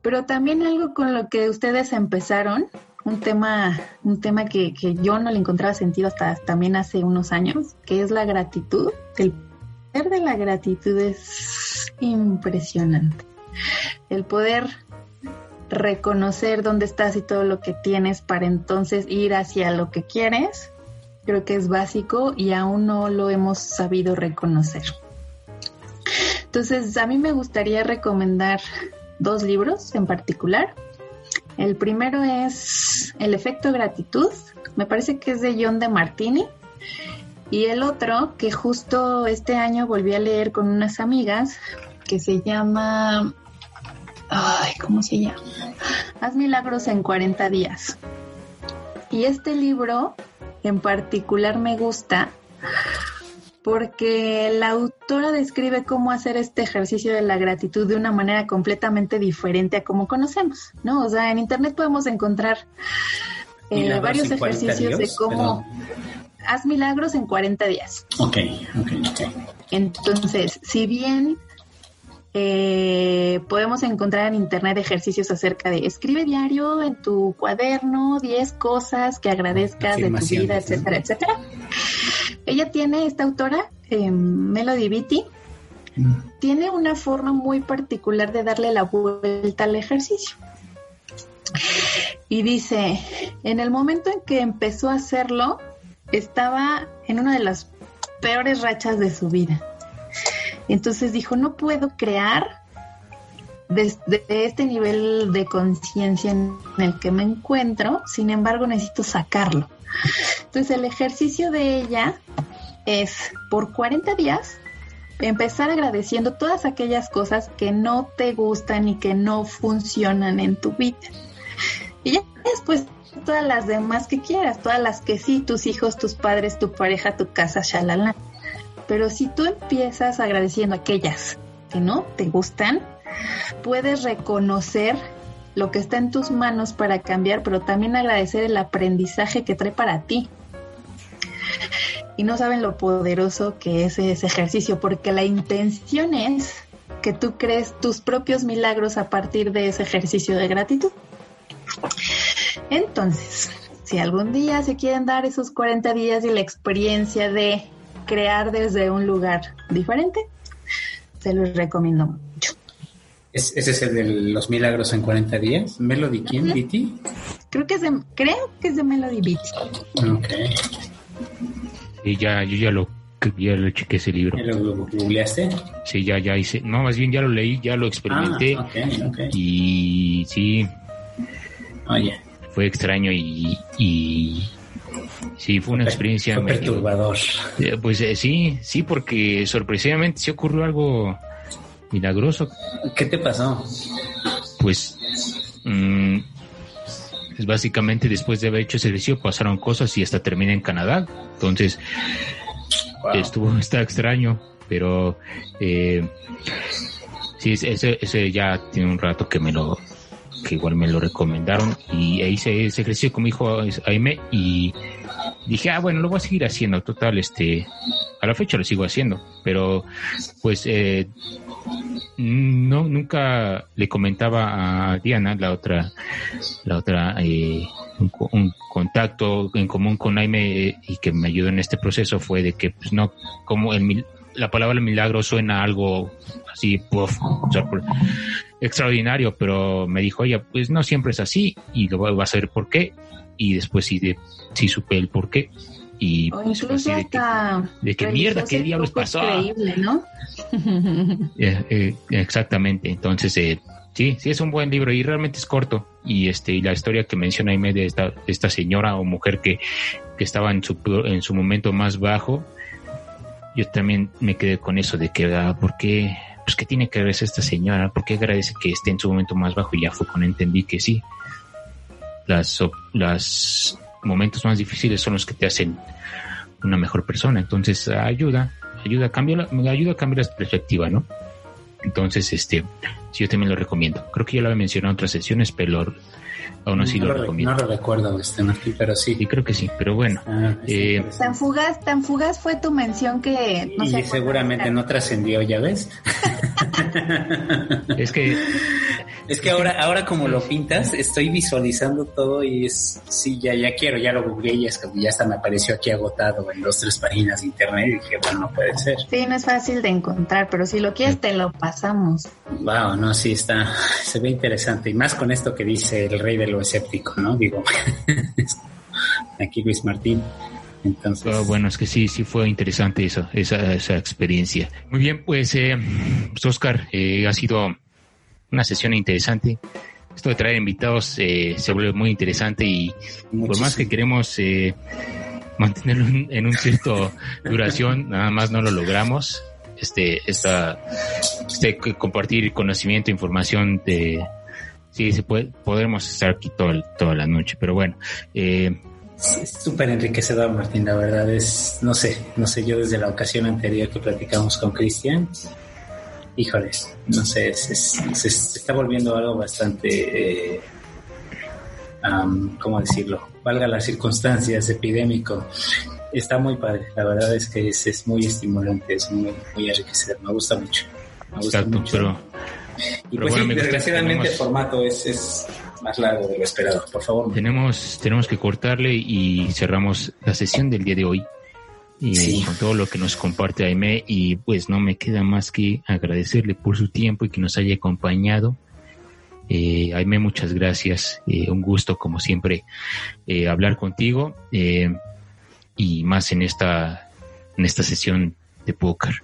pero también algo con lo que ustedes empezaron, un tema, un tema que, que yo no le encontraba sentido hasta también hace unos años, que es la gratitud. El poder de la gratitud es impresionante. El poder reconocer dónde estás y todo lo que tienes para entonces ir hacia lo que quieres, creo que es básico y aún no lo hemos sabido reconocer. Entonces, a mí me gustaría recomendar dos libros en particular. El primero es El efecto gratitud, me parece que es de John de Martini. Y el otro, que justo este año volví a leer con unas amigas, que se llama... Ay, ¿cómo se llama? Haz milagros en 40 días. Y este libro en particular me gusta porque la autora describe cómo hacer este ejercicio de la gratitud de una manera completamente diferente a como conocemos, ¿no? O sea, en internet podemos encontrar eh, varios ejercicios de cómo haz milagros en 40 días. Ok, ok, ok. Entonces, si bien eh, podemos encontrar en internet ejercicios acerca de escribe diario en tu cuaderno 10 cosas que agradezcas de tu vida, etcétera, etcétera Ella tiene, esta autora, eh, Melody Beatty, tiene una forma muy particular de darle la vuelta al ejercicio. Y dice, en el momento en que empezó a hacerlo, estaba en una de las peores rachas de su vida. Entonces dijo, no puedo crear desde este nivel de conciencia en el que me encuentro, sin embargo necesito sacarlo. Entonces el ejercicio de ella es por 40 días empezar agradeciendo todas aquellas cosas que no te gustan y que no funcionan en tu vida. Y ya después todas las demás que quieras, todas las que sí, tus hijos, tus padres, tu pareja, tu casa, shalala. Pero si tú empiezas agradeciendo aquellas que no te gustan, puedes reconocer lo que está en tus manos para cambiar, pero también agradecer el aprendizaje que trae para ti. Y no saben lo poderoso que es ese ejercicio, porque la intención es que tú crees tus propios milagros a partir de ese ejercicio de gratitud. Entonces, si algún día se quieren dar esos 40 días y la experiencia de crear desde un lugar diferente, se los recomiendo mucho. ¿Ese es el de los milagros en 40 días? ¿Melody quién? ¿Viti? Creo que es de, creo que es de Melody Viti. Ok. Y ya, yo ya lo, ya lo chequé ese libro. ¿Ya ¿Lo googleaste? Sí, ya, ya hice. No, más bien ya lo leí, ya lo experimenté. Ah, ok, ok. Y sí, Oye, fue extraño y, y sí, fue una experiencia fue perturbador. Eh, Pues eh, sí, sí, porque sorpresivamente sí ocurrió algo milagroso. ¿Qué te pasó? Pues, mm, pues básicamente después de haber hecho ese ejercicio pasaron cosas y hasta terminé en Canadá. Entonces, Wow. estuvo, está extraño, pero eh, sí, ese, ese ya tiene un rato que me lo, que igual me lo recomendaron y hice ese ejercicio con mi hijo Aime y dije, ah, bueno, lo voy a seguir haciendo, total, este, a la fecha lo sigo haciendo, pero pues eh, no, nunca le comentaba a Diana, la otra, la otra, eh, un, co- un contacto en común con Aime eh, y que me ayudó en este proceso fue de que, pues no, como el, la palabra milagro suena algo así, puff, extraordinario, pero me dijo, oye, pues no siempre es así y lo va a saber por qué y después sí, de, sí supe el por qué y O pues, incluso de que, hasta... de que mierda, ¿qué diablos pasó? Increíble, ¿no? Eh, eh, exactamente. Entonces, eh, sí, sí es un buen libro y realmente es corto. Y este, y la historia que menciona Aime de esta, de esta señora o mujer que, que estaba en su, en su momento más bajo, yo también me quedé con eso de que, ah, ¿por qué? Pues, ¿qué tiene que ver esta señora? ¿Por qué agradece que esté en su momento más bajo? Y ya fue cuando entendí que sí. Las, las momentos más difíciles son los que te hacen una mejor persona. Entonces, ayuda, ayuda, cambia la- ayuda a cambiar la perspectiva, ¿no? Entonces, este, sí, yo también lo recomiendo. Creo que ya lo había mencionado en otras sesiones, pero aún así no, lo lo, re- recomiendo. no lo recuerdo, este Martín, pero sí. Sí, creo que sí, pero bueno. Ah, Eh. Tan fugaz, tan fugaz fue tu mención que no y sé. seguramente no trascendió, ¿ya ves? Es que Es que ahora, ahora como lo pintas, estoy visualizando todo y es, sí, ya, ya quiero, ya lo googleé y es que ya hasta me apareció aquí agotado en dos, tres páginas de internet y dije, bueno, no puede ser. Sí, no es fácil de encontrar, pero si lo quieres te lo pasamos. Wow, no, sí está, se ve interesante y más con esto que dice el rey de lo escéptico, ¿no? Digo, aquí Luis Martín. Entonces, Ah, bueno, es que sí, sí fue interesante esa, esa, esa experiencia. Muy bien, pues, eh, pues, Oscar, eh, ha sido una sesión interesante. Esto de traer invitados eh, se vuelve muy interesante y por más que queremos eh, mantenerlo en, un cierto duración, nada más no lo logramos. Este, esta, este compartir conocimiento, información de, sí, se puede, podremos estar aquí todo toda la noche, pero bueno, eh, Es súper enriquecedor, Martín, la verdad es, no sé, no sé, yo desde la ocasión anterior que platicamos con Cristian, híjoles, no sé, se se está volviendo algo bastante, eh, am, ¿cómo decirlo? Valga las circunstancias, epidémico. Está muy padre, la verdad es que es, es muy estimulante, es muy, muy enriquecedor, me gusta mucho. Me gusta exacto, mucho. pero y pero pues bueno, sí, amigos, desgraciadamente tenemos- el formato es, es más largo de lo esperado, por favor. tenemos, tenemos que cortarle y cerramos la sesión del día de hoy. y con todo lo que nos comparte Aime y pues no me queda más que agradecerle por su tiempo y que nos haya acompañado. Eh, Aime, muchas gracias. Eh, un gusto, como siempre, eh, hablar contigo eh, y más en esta, en esta sesión de póker.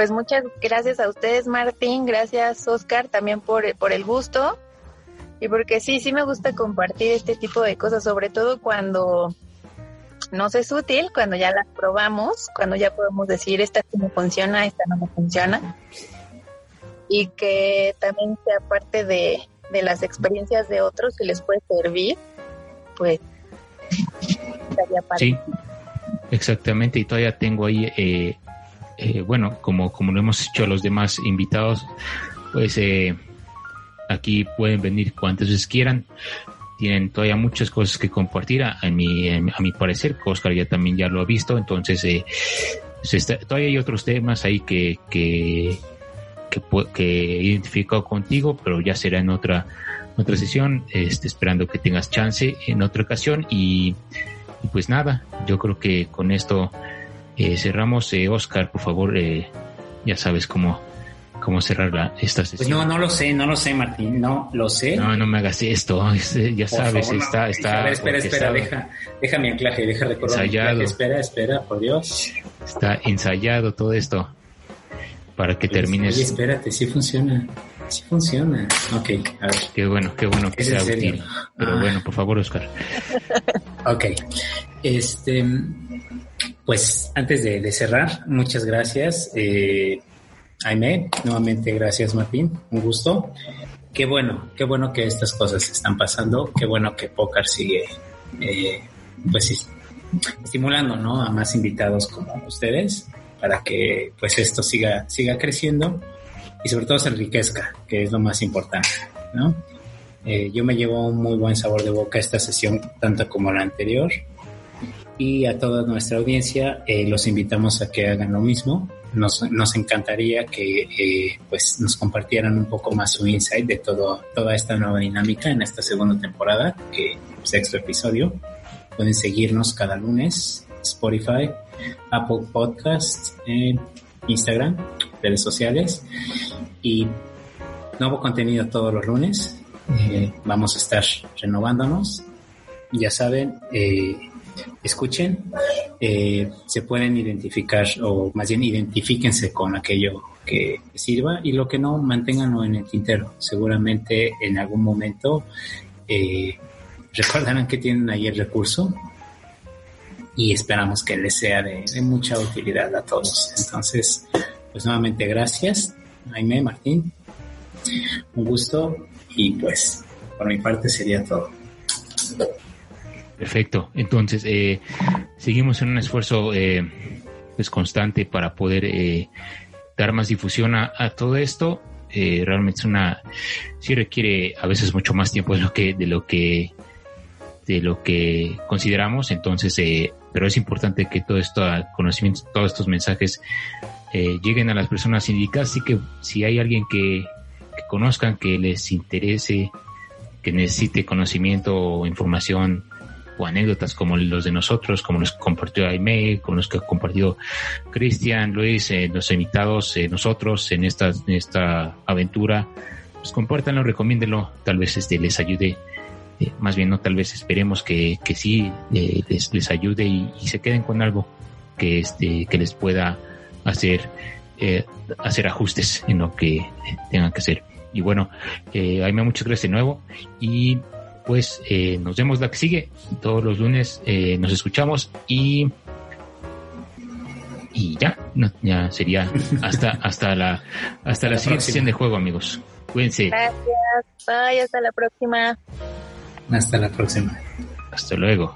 Pues muchas gracias a ustedes, Martín. Gracias, Oscar, también por, por el gusto. Y porque sí, sí me gusta compartir este tipo de cosas, sobre todo cuando nos es útil cuando ya las probamos, cuando ya podemos decir esta sí me funciona, esta no me funciona. Y que también sea parte de, las experiencias de otros que les puede servir, pues Sí, exactamente. Y todavía tengo ahí, eh, eh, bueno, como, como lo hemos hecho a los demás invitados, pues eh, aquí pueden venir cuantas veces quieran. Tienen todavía muchas cosas que compartir a, mi, a mi parecer, Oscar ya también ya lo ha visto, entonces eh, todavía hay otros temas ahí que, que, que, he identificado contigo, pero ya será en otra, otra sesión, este, esperando que tengas chance en otra ocasión y, pues nada, yo creo que con esto eh, cerramos. Eh, Oscar, por favor, ya sabes cómo cómo cerrar la, esta sesión. Pues no, no lo sé, no lo sé, Martín, no lo sé. No, no me hagas esto, ya sabes, está, está. espera, espera, deja, deja mi anclaje, deja recordar. Ensayado. Espera, espera, por Dios. Está ensayado todo esto para que termines. Oye, espérate, sí funciona. Sí funciona. Ok, a ver. Qué bueno, qué bueno que sea útil. Pero ah. bueno, por favor, Oscar. ok. Este, pues antes de, cerrar, muchas gracias. Eh, nuevamente gracias Martín, un gusto. Qué bueno, qué bueno que estas cosas están pasando, qué bueno que Pócar sigue, eh, pues estimulando, ¿no? A más invitados como ustedes para que pues esto siga, siga creciendo y sobre todo se enriquezca, que es lo más importante, ¿no? Eh, yo me llevo un muy buen sabor de boca esta sesión, tanto como la anterior. Y a toda nuestra audiencia eh, los invitamos a que hagan lo mismo, nos, nos encantaría que eh, pues nos compartieran un poco más su insight de todo, toda esta nueva dinámica en esta segunda temporada, que sexto episodio. Pueden seguirnos cada lunes, Spotify, Apple Podcast, Instagram, redes sociales y nuevo contenido todos los lunes. Eh, vamos a estar renovándonos. Ya saben, eh, escuchen, eh, se pueden identificar o más bien identifíquense con aquello que sirva y lo que no, manténganlo en el tintero. Seguramente en algún momento eh, recordarán que tienen ahí el recurso y esperamos que les sea de, mucha utilidad a todos. Entonces, pues nuevamente gracias, Jaime, Martín. Un gusto y pues por mi parte sería todo. Perfecto. Entonces, eh, seguimos en un esfuerzo eh, pues constante para poder eh, dar más difusión a, todo esto. Eh, realmente es una, sí requiere a veces mucho más tiempo de lo que, de lo que, de lo que consideramos. Entonces, pero es importante que todo esto conocimiento, todos estos mensajes lleguen a las personas indicadas. Así que si hay alguien que, que conozcan, que les interese, que necesite conocimiento o información anécdotas como los de nosotros, como los que compartió Aime, como los que ha compartido Cristian, Luis, eh, los invitados, eh, nosotros en esta, esta aventura, pues compártanlo, recomiéndenlo, tal vez este les ayude, eh, más bien no, tal vez esperemos que, que sí les, les ayude y, se queden con algo que este que les pueda hacer hacer ajustes en lo que tengan que hacer. Y bueno, Aime, muchas gracias de nuevo y pues eh, nos vemos la que sigue. Todos los lunes eh, nos escuchamos y y ya, ya sería hasta hasta la hasta la, siguiente sesión de juego, amigos. Cuídense. Gracias. Bye, hasta la próxima. Hasta la próxima. Hasta luego.